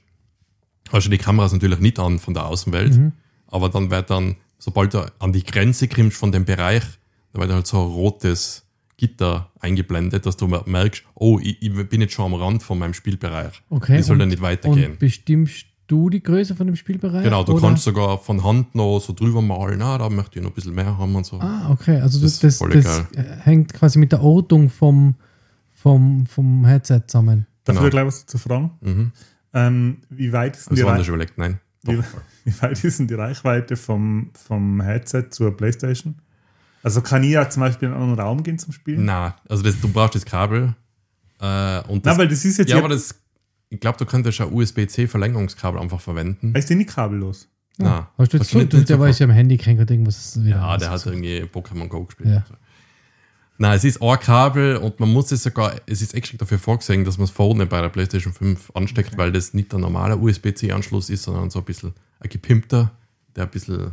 hast du die Kameras natürlich nicht an von der Außenwelt, Mhm. aber dann wird dann, sobald du an die Grenze kommst von dem Bereich, da wird halt so ein rotes Gitter eingeblendet, dass du merkst, oh, ich, ich bin jetzt schon am Rand von meinem Spielbereich. Okay. Ich soll und, dann nicht weitergehen. Und bestimmst du die Größe von dem Spielbereich? Genau, du oder? kannst sogar von Hand noch so drüber malen, ah, da möchte ich noch ein bisschen mehr haben und so. Ah, okay. Also Das das, das, das, hängt quasi mit der Ortung vom, vom, vom Headset zusammen. Darf Genau. ich da gleich was dazu fragen? Mhm. Ähm, wie, weit ist denn Das die war Rei- anders überlegt, nein. wie, Doch. wie weit ist denn die Reichweite vom, vom Headset zur Playstation? Also kann ich ja zum Beispiel in einen anderen Raum gehen zum Spielen? Na, also das, du brauchst das Kabel. Äh, und das, Nein, weil das ist jetzt ja, aber das, ich glaube, du könntest ein USB-C-Verlängerungskabel einfach verwenden. ist die nicht kabellos. Na, Hast du jetzt hast du so, nicht- du, nicht der so war ja am Handy kränkt oder irgendwas wieder. ja, der hat ausgesucht. irgendwie Pokémon Go gespielt. Ja. Nein, es ist ein Kabel und man muss es sogar, es ist extra dafür vorgesehen, dass man es vorne bei der PlayStation 5 ansteckt, weil das nicht der normale USB-C-Anschluss ist, sondern so ein bisschen ein gepimpter, der ein bisschen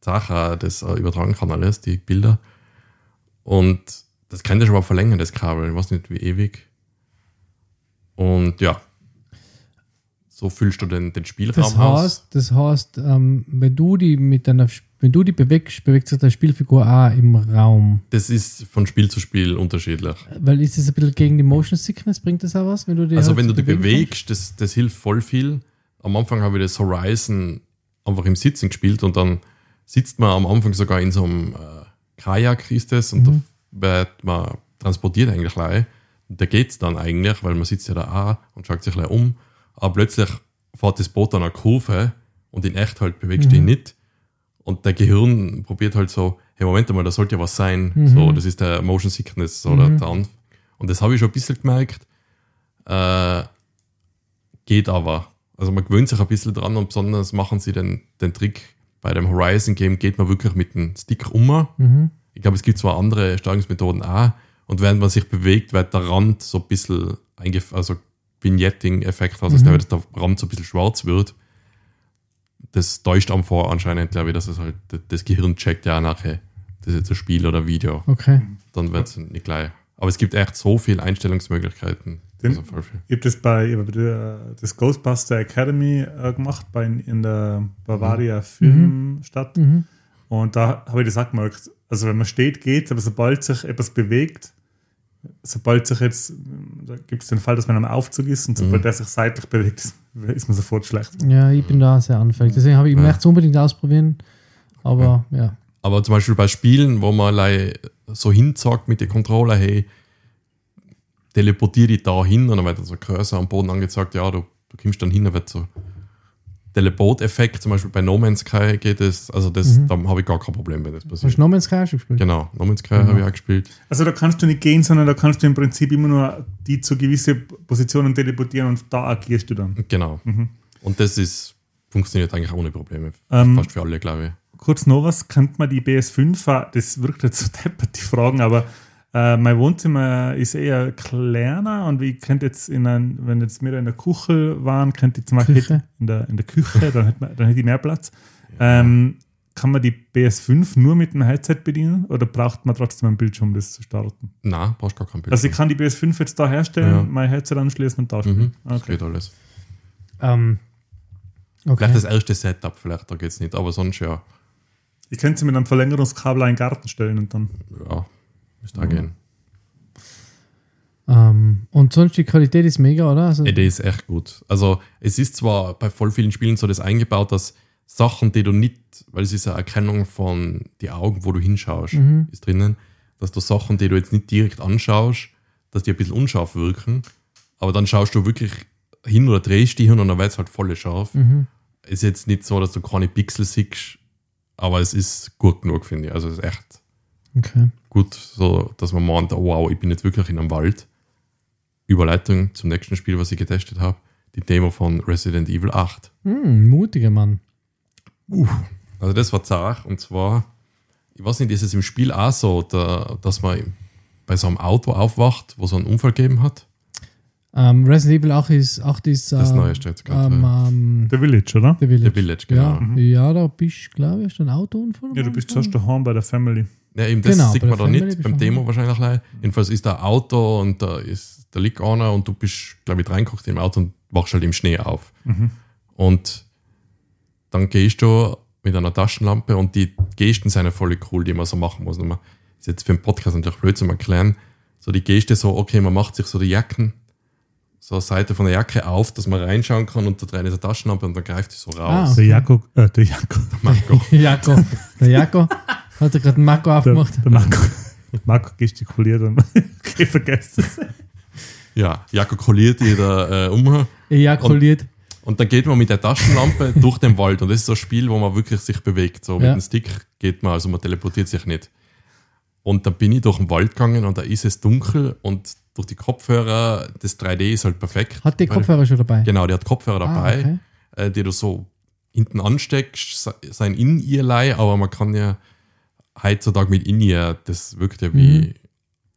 Sache das äh, übertragen kann, alles, die Bilder. Und das kann ich aber verlängern, das Kabel. Ich weiß nicht, wie ewig. Und ja. So füllst du den, den Spielraum Das aus. heißt, das heißt ähm, wenn du die mit deiner, wenn du die bewegst, bewegt sich deine Spielfigur auch im Raum. Das ist von Spiel zu Spiel unterschiedlich. Weil ist das ein bisschen gegen die Motion Sickness, bringt das auch was, wenn du die Also halt wenn du bewegen bewegst, das, das hilft voll viel. Am Anfang habe ich das Horizon einfach im Sitzen gespielt und dann sitzt man am Anfang sogar in so einem äh, Kajak, ist das, und Mhm. da wird man transportiert eigentlich gleich. Und da geht es dann eigentlich, weil man sitzt ja da auch und schaut sich gleich um. Aber plötzlich fährt das Boot an einer Kurve und in echt halt bewegst du Mhm. nicht. Und der Gehirn probiert halt so, hey, Moment mal, da sollte ja was sein. Mhm. So, das ist der Motion Sickness oder Mhm. der Anf Und das habe ich schon ein bisschen gemerkt. Äh, geht aber. Also man gewöhnt sich ein bisschen dran und besonders machen sie den, den Trick bei dem Horizon Game, geht man wirklich mit dem Stick um. Mhm. Ich glaube, es gibt zwar andere Steuerungsmethoden auch. Und während man sich bewegt, wird der Rand so ein bisschen also Vignetting-Effekt hat, also Mhm. dass der Rand so ein bisschen schwarz wird. Das täuscht am vor anscheinend, glaube ich, dass es halt das Gehirn checkt ja auch nachher, das ist jetzt ein Spiel oder Video. Okay. Dann wird es nicht gleich. Aber es gibt echt so viele Einstellungsmöglichkeiten. Den- Also voll viel. Ich habe das bei ich hab der- das Ghostbuster Academy äh, gemacht bei, in der Bavaria Filmstadt. Mhm. Und da habe ich das auch gemerkt. Also wenn man steht, geht aber sobald sich etwas bewegt, sobald sich jetzt, da gibt es den Fall, dass man am Aufzug ist und sobald Mhm. er sich seitlich bewegt, ist, man sofort schlecht. Ja, ich bin da sehr anfällig. Deswegen habe ich, ich Ja. möchte es unbedingt ausprobieren. Aber ja. Aber zum Beispiel bei Spielen, wo man so hinzagt mit den Controller, hey, teleportier dich da hin und dann wird dann so ein Cursor am Boden angezeigt, ja, du, du kommst dann hin, dann wird so Teleport-Effekt, zum Beispiel bei No Man's Sky geht es, also das, Mhm. da habe ich gar kein Problem, wenn das Hast passiert. du No Man's Sky schon gespielt? Genau, No Man's Sky Genau. habe ich auch gespielt. Also da kannst du nicht gehen, sondern da kannst du im Prinzip immer nur die zu gewissen Positionen teleportieren und da agierst du dann. Genau. Mhm. Und das ist funktioniert eigentlich ohne Probleme. Ähm, Fast für alle, glaube ich. Kurz noch was, könnte man die BS5, das wirkt jetzt so deppert, die Fragen, aber äh, mein Wohnzimmer ist eher kleiner und ich könnte jetzt in ein, wenn jetzt wir in der Küche waren, könnte ich zum Beispiel Küche? in der, in der Küche, dann hätte, man, dann hätte ich mehr Platz. Ähm, kann man die BS5 nur mit dem Headset bedienen oder braucht man trotzdem einen Bildschirm, um das zu starten? Nein, brauchst gar kein Bild. Also ich kann die BS5 jetzt da herstellen, Ja. mein Headset anschließen und da spielen. mhm, das Okay. geht alles. Ähm, okay. Vielleicht das erste Setup, vielleicht, da geht es nicht, aber sonst ja, Ich könnte sie mit einem Verlängerungskabel in den Garten stellen und dann. ja, müsste auch gehen. Ähm, und sonst die Qualität ist mega, oder? Also, Ey, der ist echt gut. Also, es ist zwar bei voll vielen Spielen so das eingebaut, dass Sachen, die du nicht, weil es ist eine Erkennung von die Augen, wo du hinschaust, Mhm. ist drinnen, dass du Sachen, die du jetzt nicht direkt anschaust, dass die ein bisschen unscharf wirken, aber dann schaust du wirklich hin oder drehst die hin und dann wird es halt voll scharf. Mhm. Ist jetzt nicht so, dass du keine Pixel siehst, aber es ist gut genug, finde ich. Also, es ist echt Okay. Gut, so dass man meint, oh, wow, ich bin jetzt wirklich in einem Wald. Überleitung zum nächsten Spiel, was ich getestet habe, die Demo von Resident Evil 8. Hm, mutiger Mann. Also das war zart und zwar, ich weiß nicht, ist es im Spiel auch so, da, dass man bei so einem Auto aufwacht, wo so einen Unfall gegeben hat? Ähm, Resident Evil 8 ist, 8 ist Das ähm, Neueste jetzt gerade. ähm, ähm, The Village, oder? The Village. The Village, genau. Ja, ja da bist du, glaube ich, hast du ein Autounfall. Ja, du bist zuerst daheim bei der Family. Ja, eben das Genau, sieht man der da nicht, beim Demo wahrscheinlich gleich. Jedenfalls ist da ein Auto und da ist, da liegt einer und du bist, glaube ich, reinguckst im Auto und wachst halt im Schnee auf. Und dann gehst du mit einer Taschenlampe und die Gesten sind ja voll cool, die man so machen muss. Und man, ist jetzt für den Podcast natürlich blöd zum Erklären. So die Geste so, okay, man macht sich so die Jacken, so eine Seite von der Jacke auf, dass man reinschauen kann und da drin ist eine Taschenlampe und dann greift die so raus. Ah. Der Jakob, äh, der Jakob, Marco. Jako. Der Jako hat er gerade einen Marco der, aufgemacht. der Marco, Marco gestikuliert und okay, vergesst es. Ja, Jakob kolliert jeder äh, um. Ejakuliert. Und dann geht man mit der Taschenlampe durch den Wald. Und das ist so ein Spiel, wo man wirklich sich bewegt. So mit Ja. dem Stick geht man, also man teleportiert sich nicht. Und dann bin ich durch den Wald gegangen und da ist es dunkel und durch die Kopfhörer, das 3D ist halt perfekt. Hat die Kopfhörer schon dabei? Genau, der hat Kopfhörer Ah, dabei, okay. äh, die du so hinten ansteckst, se- sein In-Ear-Lei, aber man kann ja heutzutage mit In-Ear, das wirkt ja wie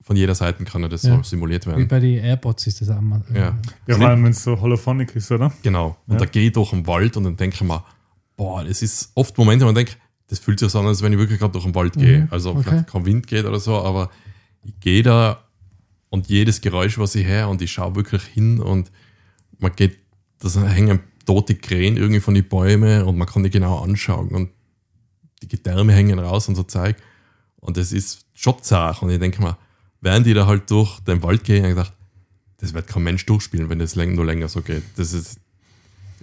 von jeder Seite kann ja das Ja. so simuliert Wie werden. bei den AirPods ist das auch mal. Ja. Ja, vor allem, wenn es so holophonic ist, oder? Genau. Und Ja. da gehe ich durch den Wald und dann denke ich mir, boah, das ist oft Momente, wo man denkt, das fühlt sich so an, als wenn ich wirklich gerade durch den Wald gehe. Mhm, Also okay. vielleicht kein Wind geht oder so, aber ich gehe da und jedes Geräusch, was ich höre, und ich schaue wirklich hin und man geht, da hängen tote Krähen irgendwie von den Bäumen und man kann die genau anschauen und die Gedärme hängen raus und so Zeug. Und das ist schon zart. Und ich denke mir, während die da halt durch den Wald gehen, habe ich gedacht, das wird kein Mensch durchspielen, wenn das nur länger so geht. Das ist,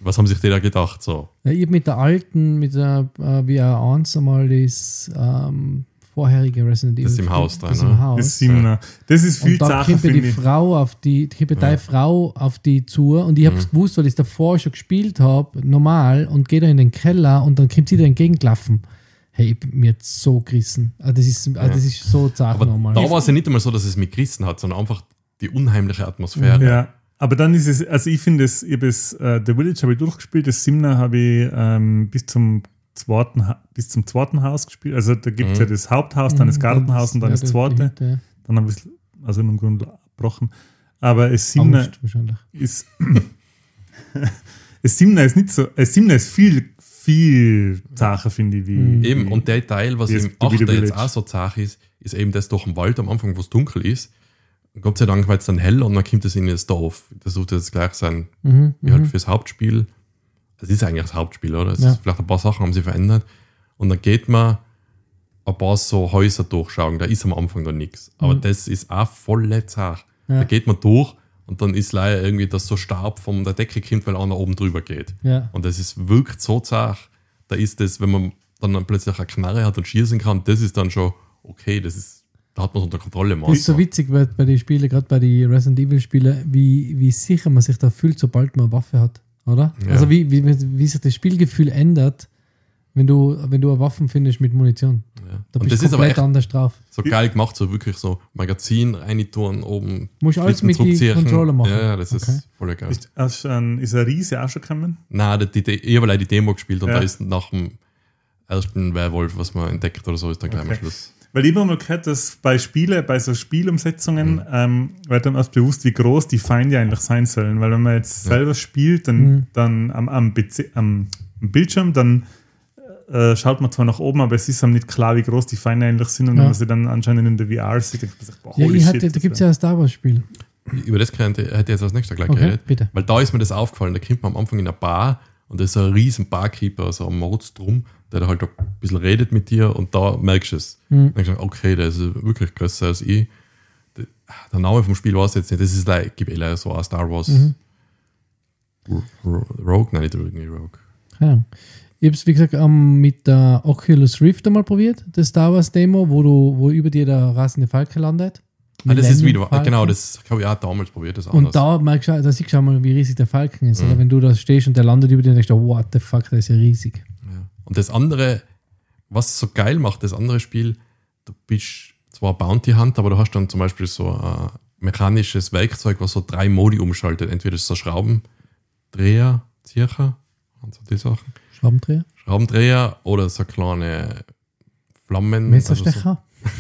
was haben sich die da gedacht? So, Ja, ich habe mit der alten, mit der äh, VR1 einmal das ähm, vorherige Resident Evil. Das im. Haus da, Das ne? im Haus. Das, Siebener. das ist viel und da Sache, ja die ich. Frau auf die, kommt ja Ja. die Frau auf die zu und ich habe es Mhm. gewusst, weil ich es davor schon gespielt habe, normal, und gehe da in den Keller und dann kommt sie da entgegengelaufen. Hey, ich bin mir jetzt so gerissen. Also das ist, also das ist so zart Aber nochmal. da war es ja nicht einmal so, dass es mich gerissen hat, sondern einfach die unheimliche Atmosphäre. Ja, aber dann ist es, also ich finde es, ich habe es, äh, The Village habe ich durchgespielt, das Simner habe ich ähm, bis zum zweiten, bis zum zweiten Haus gespielt. Also da gibt es Mhm. ja das Haupthaus, dann das Gartenhaus und dann Mhm. Ja, das zweite. Hütte. Dann habe ich es also im Grunde abgebrochen. Aber es Simner Angst wahrscheinlich. ist, es Simner ist nicht so, es Simner ist viel, viel Sache, finde ich, wie. Mhm. Eben, und der Teil, was Jetzt im die 8. Video jetzt auch so zart ist, ist eben das durch den Wald am Anfang, wo es dunkel ist. Gott sei Dank war es dann hell und dann kommt es in das Dorf. Das sollte jetzt gleich sein, Mhm, wie halt mhm. fürs Hauptspiel. Es ist eigentlich das Hauptspiel, oder? Es Ja. ist vielleicht ein paar Sachen haben sie verändert. Und dann geht man ein paar so Häuser durchschauen. Da ist am Anfang noch nichts. Aber Mhm. das ist auch voll zart. Ja. Da geht man durch und dann ist leider irgendwie, dass so Staub von der Decke kommt, weil einer oben drüber geht. Ja. Und das ist wirkt so zart. Da ist das, wenn man dann plötzlich eine Knarre hat und schießen kann, das ist dann schon okay. Das ist, da hat man es unter Kontrolle. Das ist so witzig bei, bei den Spielen, gerade bei den Resident Evil Spielen, wie, wie sicher man sich da fühlt, sobald man eine Waffe hat, oder? Ja. Also wie, wie, wie sich das Spielgefühl ändert, wenn du, wenn du eine Waffen findest mit Munition. Ja. Da Und bist das du ist aber echt anders drauf. so geil gemacht, so wirklich so Magazin reintun, oben. Musst alles mit die zurückziehen. Controller machen. Ja, ja, das Okay. ist voll geil. Ist, hast ein, ist ein Riese auch schon gekommen? Nein, die, die, ich habe leider die Demo gespielt und Ja. da ist nach dem ersten Werwolf, was man entdeckt oder so, ist dann gleich mal Okay. Schluss. Weil ich habe mal gehört, dass bei Spiele, bei so Spielumsetzungen, Mhm. ähm, wird dann erst bewusst, wie groß die Feinde eigentlich sein sollen. Weil wenn man jetzt Ja. selber spielt, dann, Mhm. dann am, am, am Bildschirm, dann äh, schaut man zwar nach oben, aber es ist einem nicht klar, wie groß die Feinde eigentlich sind. Und Ja. wenn man sie dann anscheinend in der VR sieht, denkt man sich, boah, Ja, holy ich shit, hatte, da gibt es ja ein Star Wars-Spiel. Über das könnte, hätte ich jetzt als nächstes gleich Okay, geredet. bitte. Weil da ist mir das aufgefallen, da kommt man am Anfang in eine Bar und da ist so ein riesen Barkeeper, so ein Mordstrom, der da halt ein bisschen redet mit dir und da merkst du es. Mhm. Dann denkst du, okay, der ist wirklich größer als ich. Der Name vom Spiel weiß ich jetzt nicht, das ist like, gibt eh leider so ein Star Wars Mhm. Rogue, nein, nicht Rogue, nicht Rogue. Keine Ahnung. Ich habe es, wie gesagt, ähm, mit der Oculus Rift einmal probiert, das Star Wars Demo, wo, du, wo über dir der rasende Falke landet. Ah, das ist wieder, Falcon. genau, das habe ich auch damals probiert, das Und anders. da, merkst du, da siehst du schon mal, wie riesig der Falken ist. Mhm. Oder wenn du da stehst und der landet über dir, denkst du, what the fuck, der ist ja riesig. Ja. Und das andere, was es so geil macht, das andere Spiel, du bist zwar Bounty Hunter, aber du hast dann zum Beispiel so ein mechanisches Werkzeug, was so drei Modi umschaltet. Entweder so Schraubendreher, Zircher, und so die Sachen. Schraubendreher, Schraubendreher oder so kleine Flammen. Messerstecher. Also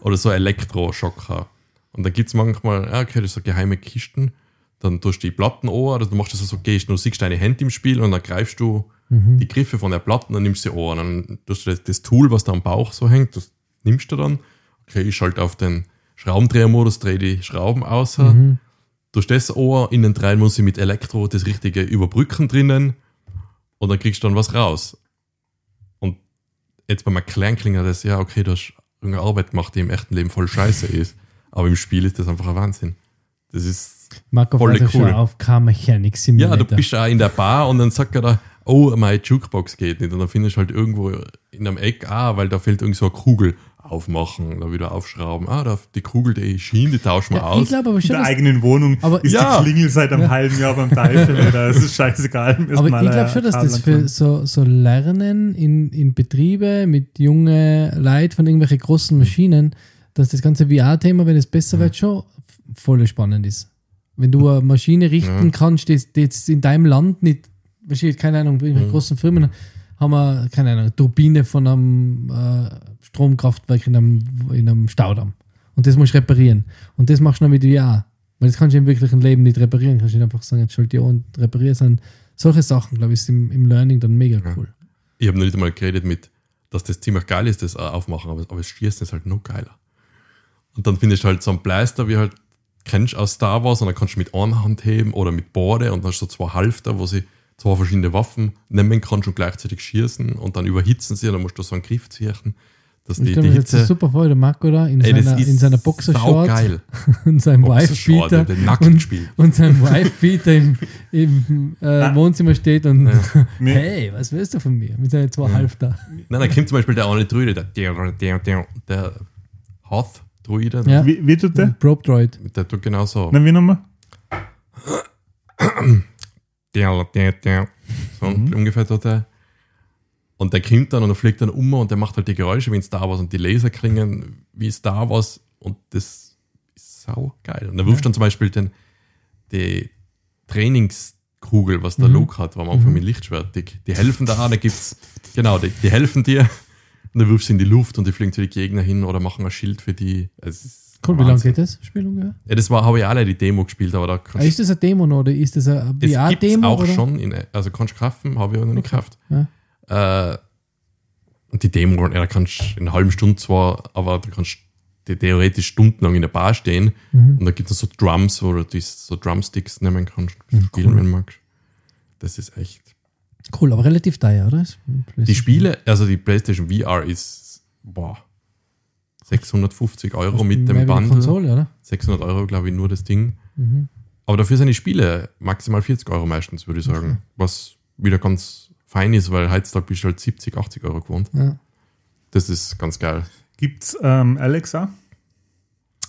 so, oder so Elektroschocker. Und da gibt es manchmal, ja, okay, so geheime Kisten. Dann tust du die Platten an, also du machst das so, gehst, du siehst deine Hände im Spiel und dann greifst du Mhm. die Griffe von der Platte und nimmst sie an. Dann tust du das, das Tool, was da am Bauch so hängt, das nimmst du dann. Okay, ich schalte auf den Schraubendrehermodus, drehe die Schrauben aus. Mhm. Tust das an, innen rein muss ich mit Elektro das richtige überbrücken drinnen und dann kriegst du dann was raus. Und jetzt beim Erklären klingt das, ja, okay, du hast irgendeine Arbeit gemacht, die im echten Leben voll scheiße ist. Aber im Spiel ist das einfach ein Wahnsinn. Das ist Marco Voll cool. auf Car Mechanics ja, Simulator. du bist auch in der Bar und dann sagt er da, oh, meine Jukebox geht nicht. Und dann findest du halt irgendwo in einem Eck, ah, weil da fehlt irgend so eine Kugel. Aufmachen, da wieder aufschrauben. Ah, da, die Kugel, die Schiene, die tauschen wir ja, ich aus. glaube aber In schon, der dass, eigenen Wohnung Aber- ist Ja. die Klingel seit einem halben Jahr beim Teufel. Oder es ist scheißegal. aber ich glaube schon, dass das für so, so Lernen in, in Betriebe mit jungen Leuten von irgendwelchen großen Maschinen, dass das ganze VR-Thema, wenn es besser wird, schon voll spannend ist. Wenn du eine Maschine richten Ja. kannst, die, jetzt in deinem Land nicht, wahrscheinlich, keine Ahnung, in großen Firmen haben wir, keine Ahnung, Turbine von einem äh, Stromkraftwerk in einem, in einem Staudamm. Und das musst du reparieren. Und das machst du dann mit VR. Weil das kannst du im wirklichen Leben nicht reparieren. Kannst du nicht einfach sagen, jetzt schalte die an und repariere es. Solche Sachen, glaube ich, ist im, im Learning dann mega Ja. cool. Ich habe noch nicht einmal geredet mit, dass das ziemlich geil ist, das Aufmachen, aber, aber das Schießen ist halt noch geiler. Und dann findest du halt so einen Bleister, wie halt kennst aus Star Wars, und dann kannst du mit einer Hand heben oder mit Borde und dann hast du so zwei Halfter, wo sie zwei verschiedene Waffen nehmen kannst und gleichzeitig schießen und dann überhitzen sie und dann musst du so einen Griff ziehen, dass Ich die, die mir jetzt Hitze. super vor, der Marco da in Ey, das seiner, ist in seiner Boxershort geil. und seinem Wife-Beater den nackt spielen. und sein Wife-Beater im, im äh. Wohnzimmer steht und Ja. Hey, was willst du von mir? Mit seinen zwei Ja. Halfter. Nein, da kommt zum Beispiel der eine Druide, der, der, der, der, der Hoth-Druide, Ja. Wie, wie tut der? Probe Droid. der tut genau so. Na, wie nochmal? So Mhm. ungefähr tut er. Und der kommt dann und er fliegt dann um und der macht halt die Geräusche wie in Star Wars und die Laser klingen wie Star Wars und das ist sau geil. Und er wirft dann zum Beispiel den, die Trainingskugel, was der Mhm. Luke hat, war am Anfang Mhm. mit Lichtschwert. Die, die helfen da, da gibt's, genau, die, die helfen dir und dann wirfst du in die Luft und die fliegen zu den Gegner hin oder machen ein Schild für die. Es ist Cool, wie lange geht das Spiel ungefähr? Ja, das war, habe ich alle die Demo gespielt, aber da Ah, kannst ist das eine Demo noch oder ist das eine das gibt's VR-Demo? auch oder? schon, in, also kannst du kaufen, habe ich aber noch nicht gekauft. Ja. Äh, die Demo, ja, da kannst du in einer halben Stunde zwar, aber du kannst die theoretisch stundenlang in der Bar stehen Mhm. und da gibt es so Drums, wo du die, so Drumsticks nehmen kannst, spielen, cool. wenn du magst. Das ist echt. Cool, aber relativ teuer, oder? Die Spiele, also die PlayStation VR ist, boah, 650 Euro mit dem Bundle. Konsole, oder? 600 Euro, glaube ich, nur das Ding. Mhm. Aber dafür sind die Spiele maximal 40 Euro meistens, würde ich sagen. Was wieder ganz fein ist, weil heutzutage bist du halt 70, 80 Euro gewohnt. Ja. Das ist ganz geil. Gibt's ähm, Alexa?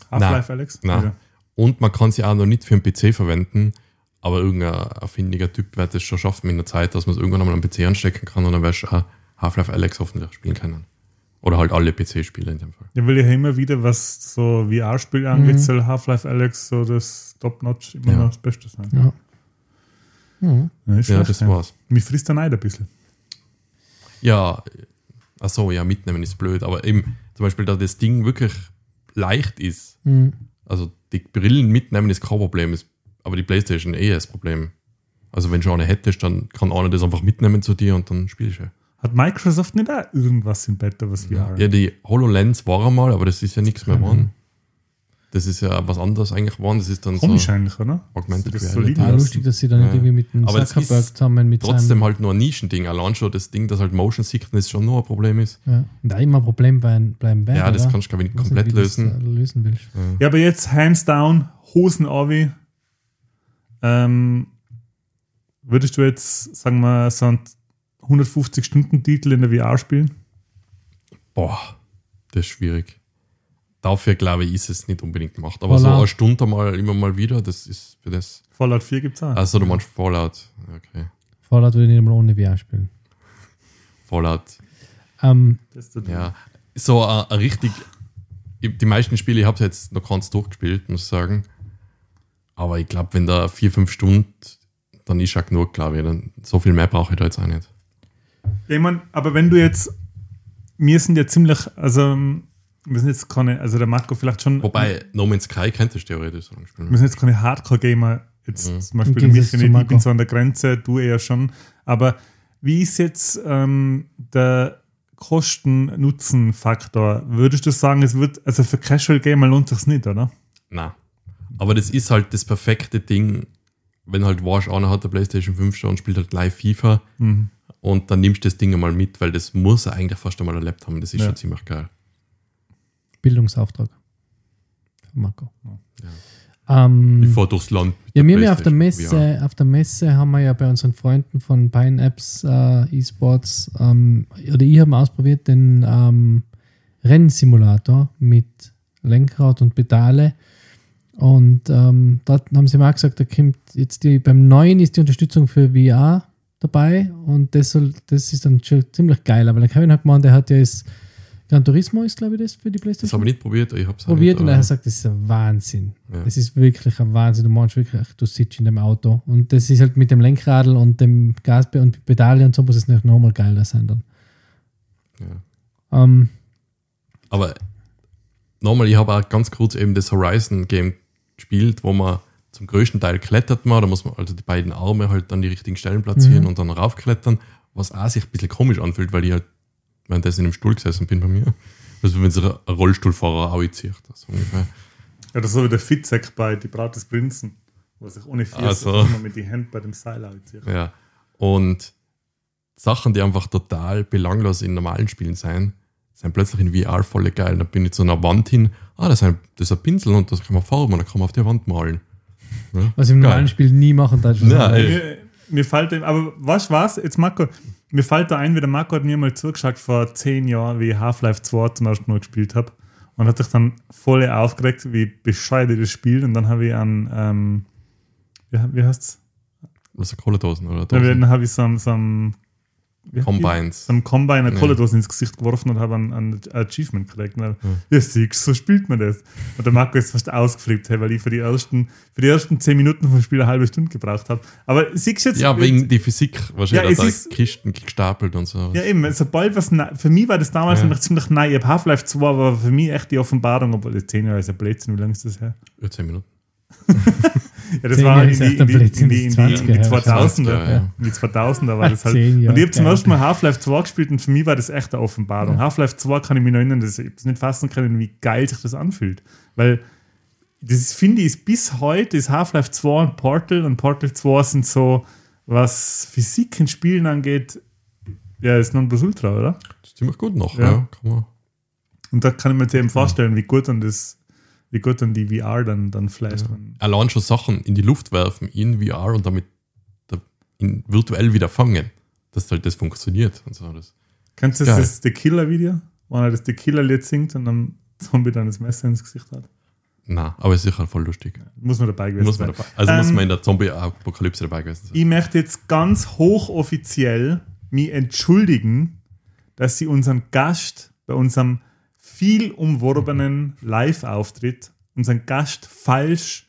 Half-Life Alex? Nein. Ja. Und man kann sie auch noch nicht für einen PC verwenden, aber irgendein erfindiger Typ wird es schon schaffen in der Zeit, dass man es irgendwann einmal am PC anstecken kann und dann wirst du auch Half-Life Alex hoffentlich spielen können. Oder halt alle PC-Spiele in dem Fall. Ja, weil ja immer wieder, was so VR-Spiele angeht, Mhm. soll Half-Life Alex so das Top-Notch immer Ja. noch das Beste sein. Ja. Ja. Ja, Ja, schlecht, das ja. war's. Mich frisst der Neid ein bisschen. Ja, achso, ja, mitnehmen ist blöd, aber eben zum Beispiel, da das Ding wirklich leicht ist, Mhm. also die Brillen mitnehmen ist kein Problem, ist, aber die Playstation eh das Problem. Also wenn du eine hättest, dann kann einer das einfach mitnehmen zu dir und dann spielst du. Hat Microsoft nicht auch irgendwas im Bett, was VR? Ja, die HoloLens war einmal, aber das ist ja nichts mehr Mhm. geworden. Das ist ja was anderes eigentlich geworden. Das ist dann Komisch so eigentlich, oder? Augmented Das so Reality. lassen. lustig, dass sie dann nicht Ja. irgendwie mit dem Aber Zuckerberg ist zusammen mit Trotzdem halt nur ein Nischending. Allein schon das Ding, das halt Motion Sickness schon nur ein Problem ist. ja. Und da immer ein Problem bleiben, werden, Ja, das oder? kannst du, glaube ich, nicht Weiß komplett das, lösen. äh, lösen willst. Ja, aber jetzt hands down, Hosen Ovi. Ähm, würdest du jetzt, sagen wir, so einen 150-Stunden-Titel in der VR spielen? Boah, das ist schwierig. Dafür, glaube ich, ist es nicht unbedingt gemacht. Aber so Fallout. eine Stunde mal immer mal wieder, das ist für das. Fallout 4 gibt es auch. Also, du meinst Fallout. Okay. Fallout würde ich nicht mal ohne VR spielen. Fallout. Ähm, Das ist der Ja. So ein, ein richtig. ich- Die meisten Spiele, ich habe jetzt noch keins durchgespielt, muss ich sagen. Aber ich glaube, wenn da vier, fünf Stunden, dann ist ja genug, glaube ich. Dann, so viel mehr brauche ich da jetzt auch nicht. Ja, ich mein, aber wenn du jetzt, wir sind ja ziemlich, also wir sind jetzt keine, also der Marco vielleicht schon, Wobei, No Man's Sky könntest du theoretisch so lange wir spielen. sind jetzt keine Hardcore-Gamer, jetzt Mhm. zum Beispiel zu nicht, ich bin so an der Grenze, du eher schon, aber wie ist jetzt ähm, der Kosten-Nutzen-Faktor? Würdest du sagen, es wird, also für Casual-Gamer lohnt sich nicht, oder? Nein. Aber das ist halt das perfekte Ding, wenn halt Wash einer hat, der PlayStation 5 schon und spielt halt live FIFA Mhm. Und dann nimmst du das Ding einmal mit, weil das muss er eigentlich fast einmal erlebt haben. Das ist Ja. schon ziemlich geil. Bildungsauftrag. Für Marco. Ja. Ähm, Ich fahr durchs Land. ja, wir haben ja auf der. Messe, auf der Messe haben wir ja bei unseren Freunden von Pine Apps äh, eSports, ähm, oder ich habe ausprobiert den ähm, Rennsimulator mit Lenkrad und Pedale. Und ähm, dort haben sie mal gesagt, da kommt jetzt die, beim neuen ist die Unterstützung für VR dabei und das, soll, das ist dann schon ziemlich geil. Aber der Kevin hat gemeint, der hat ja das Gran Turismo ist, glaube ich, das für die Das Playstation habe ich nicht probiert, ich habe es probiert und nicht, er aber- sagt, das ist ein Wahnsinn. Ja. Das ist wirklich ein Wahnsinn. Du meinst wirklich, du sitzt in dem Auto. Und das ist halt mit dem Lenkradl und dem Gas und Pedale und so muss es noch nochmal geiler sein dann. Ja. Ähm, Aber nochmal, ich habe auch ganz kurz eben das Horizon-Game gespielt, wo man zum größten Teil klettert man, da muss man also die beiden Arme halt an die richtigen Stellen platzieren Mhm. und dann raufklettern, was auch sich ein bisschen komisch anfühlt, weil ich halt währenddessen im Stuhl gesessen bin bei mir. Also wenn sich ein Rollstuhlfahrer auch zieht, das ungefähr. Oder so wie der Fitzek bei Die Braut des Prinzen, wo sich ohne Fies Ach so. immer mit die Hände bei dem Seil anzieht. Ja. Und Sachen, die einfach total belanglos in normalen Spielen sein, sind plötzlich in VR voll geil. Da bin ich zu einer Wand hin, ah, das ist ein, das ist ein Pinsel und das kann man farben und dann kann man auf der Wand malen. Ja, was ich im geil. normalen Spiel nie machen darf. Ja. Mir, mir fällt aber was was? Jetzt Marco, mir fällt da ein, wie der Marco hat mir mal zugeschaut vor zehn Jahren, wie ich Half-Life 2 zum ersten Mal gespielt habe. Und hat sich dann voll aufgeregt, wie bescheuert das Spiel. Und dann habe ich an, ähm, wie, wie heißt's? Was ist Cola-Dosen oder Dann Dosen? habe ich so, so, wie- Combines. einem Combine eine Ja. Cola-Dose ins Gesicht geworfen und habe ein, ein Achievement gekriegt. Und dann, ja, siehst so spielt man das. Und der Marco ist fast ausgeflippt, hey, weil ich für die ersten, für die ersten zehn Minuten vom Spiel eine halbe Stunde gebraucht habe. Aber siehst jetzt. Ja, wegen die Physik wahrscheinlich. Ja, Ja, es da ist- Kisten gestapelt und so. Ja, eben, sobald was für mich war das damals Ja. noch ziemlich neu. Ich habe Half-Life 2 war für mich echt die Offenbarung, obwohl das 10 Jahre ist ein Blödsinn, wie lange ist das her? Ja, zehn Minuten. Ja, das war in die, in die, in die, in das die, in die 20er, 2000er. ja, ja. In die 2000er war das halt. Und ich habe zum ersten Mal Half-Life 2 gespielt und für mich war das echt eine Offenbarung. Half-Life 2 kann ich mich noch erinnern, dass ich hab's nicht fassen können, wie geil sich das anfühlt. Weil das finde ich, ist bis heute ist Half-Life 2 und Portal und Portal 2 sind so, was Physik in Spielen angeht, ja, ist Nonplusultra, oder? Das ist ziemlich gut noch, Ja. ja. Kann man. Und da kann ich mir jetzt eben vorstellen, wie gut dann das, wie gut dann die VR dann, dann flasht. wenn- Allein schon Sachen in die Luft werfen in VR und damit da in virtuell wieder fangen. Dass halt das funktioniert und so. Das, Kennst du das, das The Killer-Video? Wo er das The Killer-Lied singt und dann Zombie dann das Messer ins Gesicht hat. na, aber es ist sicher voll lustig. Muss man dabei gewesen Muss man sein. dabei, also muss Ähm, man in der Zombie-Apokalypse dabei gewesen sein. Ich möchte jetzt ganz hochoffiziell mich entschuldigen dass sie unseren Gast bei unserem viel umworbenen Live-Auftritt, unseren Gast falsch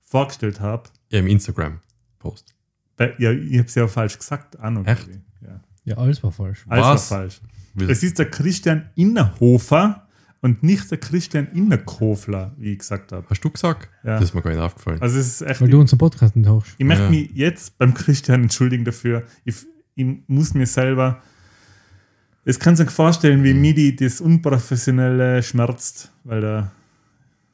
vorgestellt habe. Ja, im Instagram-Post. Ja, ich habe es ja falsch gesagt. Auch noch, Echt? Ja. Ja, alles war falsch. Alles Was? war falsch. Es ist der Christian Innerhofer und nicht der Christian Innerkofler, wie ich gesagt habe. Hast du gesagt? Ja. Das ist mir gar nicht aufgefallen. Also es ist echt. Weil du unseren Podcast nicht hörst. Ich möchte Ja. mich jetzt beim Christian entschuldigen dafür. Ich, ich muss mir selber. Es kann sich vorstellen, Mhm. wie MIDI das Unprofessionelle schmerzt, weil der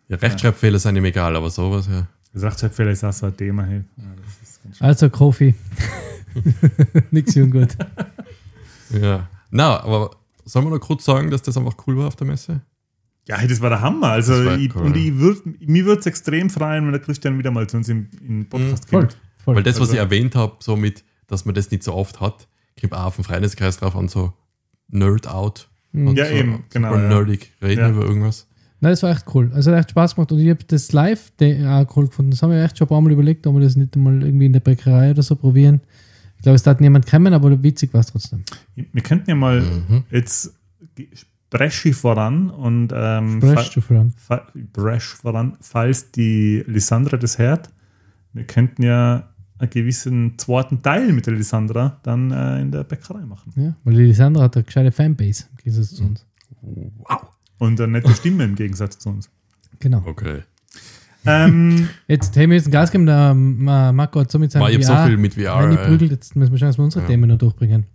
ja, Rechtschreibfehler sind ihm egal, aber sowas, ja. das Rechtschreibfehler ist auch so ein Thema. Hey. Ja, das ist ganz schön. Also, Kofi. Nix ungut. Ja. Na, aber sollen wir noch kurz sagen, dass das einfach cool war auf der Messe? ja, hey, das war der Hammer. Also ich, cool. und ich würd, mir würde es extrem freuen, wenn der Christian wieder mal zu uns im, im Podcast Voll. kommt. voll. Weil das, was Also- ich erwähnt habe, so mit, dass man das nicht so oft hat, kommt auch auf den Freundeskreis drauf an, so Nerd out. Und Ja, so, eben, genau, ja. nerdig reden Ja. über irgendwas. Nein, das war echt cool. Also hat echt Spaß gemacht. Und ich habe das live auch cool gefunden. Das haben wir echt schon ein paar Mal überlegt, ob wir das nicht mal irgendwie in der Bäckerei oder so probieren. Ich glaube, es hat niemand kommen, aber witzig war es trotzdem. Wir könnten ja mal Mhm. jetzt Breschi voran und ähm, voran. fa- Bresch voran, falls die Lissandra das hört. Wir könnten ja einen gewissen zweiten Teil mit der Lissandra dann äh, in der Bäckerei machen. Ja, weil die Lisandra hat eine gescheite Fanbase im Gegensatz zu uns. Wow. Und eine nette Stimme im Gegensatz zu uns. Genau. Okay. ähm, Jetzt haben wir jetzt einen Gas gegeben, der Ma- Marco hat so mit seinem Mal, ich habe so viel mit VR. Wenn ich äh, prügelt, jetzt müssen wir schauen, dass wir unsere Ja. Themen noch durchbringen.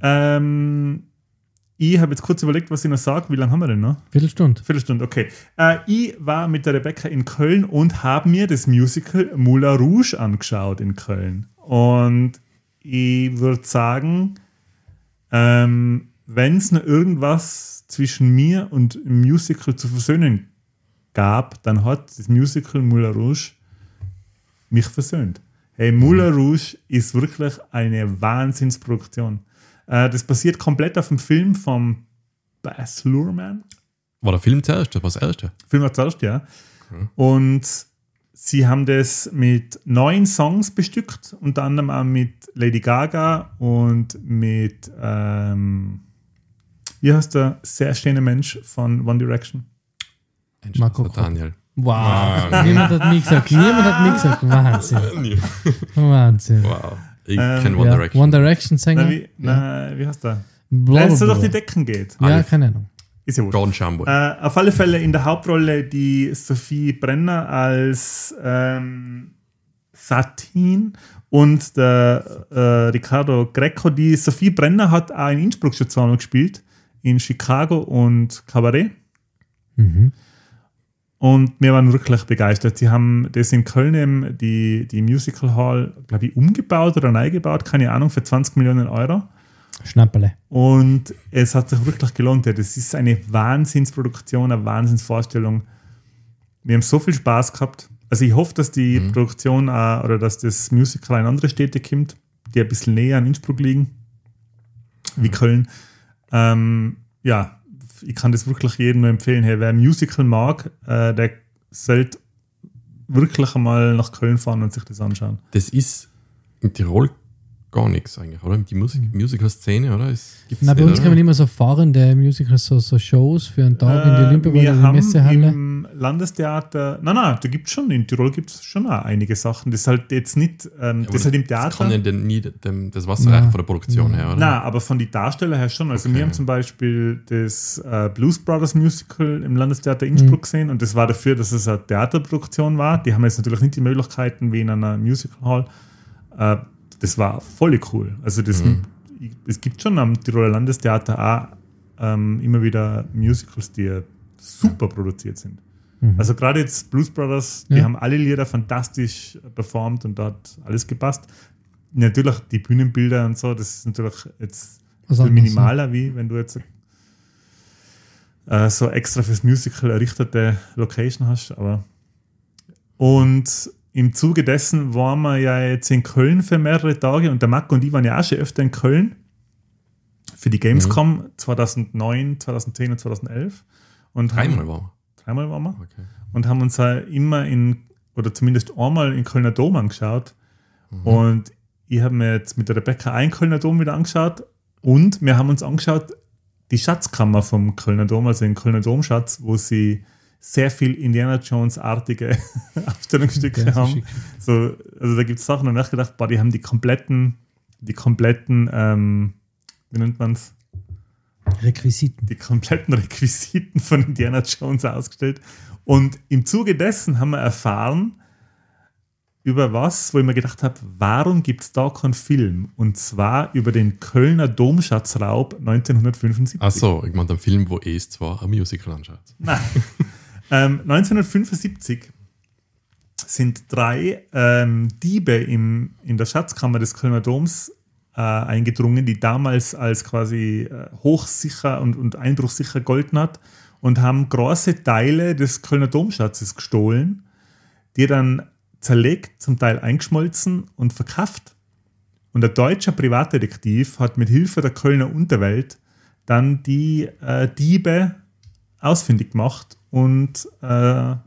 ähm, ich habe jetzt kurz überlegt, was ich noch sage. Wie lange haben wir denn noch? Viertelstunde. Viertelstunde, okay. Äh, ich war mit der Rebecca in Köln und habe mir das Musical Moulin Rouge angeschaut in Köln. Und ich würde sagen, ähm, wenn es noch irgendwas zwischen mir und dem Musical zu versöhnen gab, dann hat das Musical Moulin Rouge mich versöhnt. Hey, Moulin Rouge ist wirklich eine Wahnsinnsproduktion. Äh, das basiert komplett auf dem Film von Baz Luhrmann. War der Film zuerst? Das war das erste. Film war zuerst, ja. Und sie haben das mit neun Songs bestückt, unter anderem auch mit Lady Gaga und mit, ähm, wie heißt der sehr schöne Mensch von One Direction? Marco Daniel. Wow. Niemand hat nie gesagt. Niemand hat nie gesagt. Wahnsinn. Wahnsinn. Wow. Ich Ähm, kenne One ja, Direction. One Direction Sänger. Na, wie, na, wie heißt der? Bla, Als er bla, durch die. Decken geht. Ja, Alf. keine Ahnung. Ist ja wurscht. Gordon Shambo. Äh, auf alle Fälle in der Hauptrolle die Sophie Brenner als ähm, Satin und der äh, Ricardo Greco. Die Sophie Brenner hat auch in Innsbruck schon zweimal gespielt, in Chicago und Cabaret. Mhm. Und wir waren wirklich begeistert. Sie haben das in Köln eben, die, die Musical Hall, glaube ich, umgebaut oder neu gebaut, keine Ahnung, für 20 Millionen Euro. Schnapperle. Und es hat sich wirklich gelohnt. Ja. Das ist eine Wahnsinnsproduktion, eine Wahnsinnsvorstellung. Wir haben so viel Spaß gehabt. Also ich hoffe, dass die Produktion auch, oder dass das Musical in andere Städte kommt, die ein bisschen näher an Innsbruck liegen, wie Köln. Ähm, ja, ich kann das wirklich jedem nur empfehlen. Hey, wer Musical mag, äh, der sollte wirklich einmal nach Köln fahren und sich das anschauen. Das ist in Tirol gar nichts eigentlich, oder? Die Musik Musical-Szene, oder? Es gibt's Na, bei uns oder? kommen immer so fahrende Musicals, so, so Shows für einen Tag in die Äh, Olympiahalle wir oder die haben Messehalle. im Landestheater, nein, nein, da gibt es schon, in Tirol gibt es schon auch einige Sachen. Das ist halt jetzt nicht, ähm, Aber das ist halt im Das Theater. kann ja den, nie dem, das Wasser Ja. reichen von der Produktion her, oder? Nein, aber von den Darsteller her schon. Also Okay. wir haben zum Beispiel das äh, Blues Brothers Musical im Landestheater Innsbruck gesehen und das war dafür, dass es eine Theaterproduktion war. Die haben jetzt natürlich nicht die Möglichkeiten wie in einer Musical Hall. Äh, das war voll cool. Also das, es gibt schon am Tiroler Landestheater auch ähm, immer wieder Musicals, die super produziert sind. Also gerade jetzt Blues Brothers, die Ja. haben alle Lieder fantastisch performt und da hat alles gepasst. Natürlich die Bühnenbilder und so, das ist natürlich jetzt viel minimaler, wie wenn du jetzt äh, so extra fürs Musical errichtete Location hast. Aber und im Zuge dessen waren wir ja jetzt in Köln für mehrere Tage und der Marco und ich waren ja auch schon öfter in Köln für die Gamescom 2009, 2010 und 2011. Und Dreimal haben, war man. dreimal waren wir Okay. und haben uns halt immer in, oder zumindest einmal in Kölner Dom angeschaut. Und ich habe mir jetzt mit der Rebecca einen Kölner Dom wieder angeschaut Und wir haben uns angeschaut, die Schatzkammer vom Kölner Dom, also den Kölner Domschatz, wo sie sehr viel Indiana Jones-artige Aufstellungsstücke ist haben. So, also da gibt es Sachen, und ich gedacht, boah, die haben die kompletten, die kompletten, ähm, wie nennt man es? Requisiten. die kompletten Requisiten von Indiana Jones ausgestellt. Und im Zuge dessen haben wir erfahren, über was, wo ich mir gedacht habe, warum gibt es da keinen Film? Und zwar über den Kölner Domschatzraub 1975. Ach so, ich meine, den Film, wo es zwar ein Musical anschaut. Nein. ähm, 1975 sind drei ähm, Diebe im, in der Schatzkammer des Kölner Doms äh, eingedrungen, die damals als quasi äh, hochsicher und, und einbruchsicher golden hat und haben große Teile des Kölner Domschatzes gestohlen, die dann zerlegt, zum Teil eingeschmolzen und verkauft. Und der deutsche Privatdetektiv hat mit Hilfe der Kölner Unterwelt dann die äh, Diebe ausfindig gemacht und äh, hat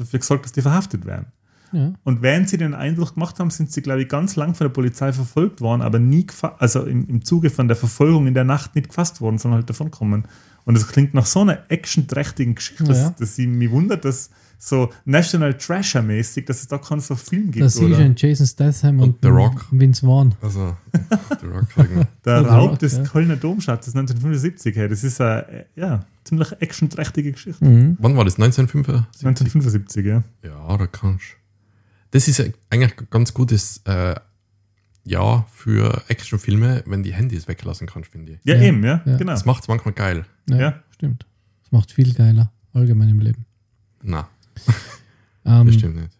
dafür gesorgt, dass die verhaftet werden. Ja. Und während sie den Eindruck gemacht haben, sind sie, glaube ich, ganz lang von der Polizei verfolgt worden, aber nie, also im, im Zuge von der Verfolgung in der Nacht nicht gefasst worden, sondern halt davon kommen. Und es klingt nach so einer actionträchtigen Geschichte, dass, Ja. dass sie mich wundert, dass so National Treasure-mäßig, dass es da keinen so Film gibt. Da siehst du oder? einen Jason Statham und, Und The Rock. Vince Vaughn. Also, The Rock. Der Raub Rock, des ja. Kölner Domschatzes 1975, hey, das ist eine ja, ziemlich actionträchtige Geschichte. Mhm. Wann war das? 1975? 1975, ja. Ja, da kannst Das ist eigentlich ein ganz gutes äh, Jahr für Actionfilme, wenn die Handys weglassen kannst, finde ich. Ja, Ja, eben, ja, ja. genau. Das macht es manchmal geil. Ja, Ja. stimmt. Das macht viel geiler, allgemein im Leben. Na, Ähm, das stimmt nicht.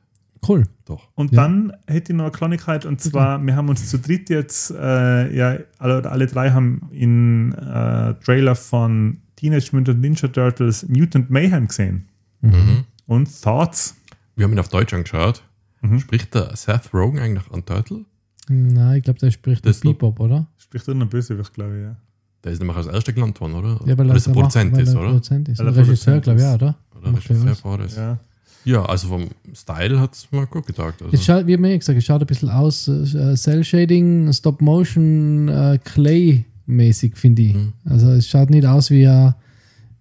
Cool. Doch. Und Ja. dann hätte ich noch eine Kleinigkeit und zwar, wir haben uns zu dritt jetzt, äh, ja, alle, alle drei haben in äh, Trailer von Teenage Mutant Ninja Turtles Mutant Mayhem gesehen. Mhm. Und Thoughts? Wir haben ihn auf Deutsch angeschaut. Mhm. Spricht der Seth Rogen eigentlich an Turtle? Nein, ich glaube, der spricht Das Bebop, oder? Spricht irgendein Bösewicht, glaube ich, ja. Der ist nämlich als erster genannt worden, oder? Ja, weil das er der Produzent macht, ist, weil er oder? Produzent ist. Weil Und er Regisseur, glaube ich, auch, oder? Oder Macht Regisseur war das. Ja. Ja. also vom Style hat es mir gut gedacht. Also. Es schaut, wie mir gesagt, es schaut ein bisschen aus, äh, Cell-Shading, Stop-Motion, äh, Clay-mäßig, finde ich. Mhm. Also es schaut nicht aus wie ein,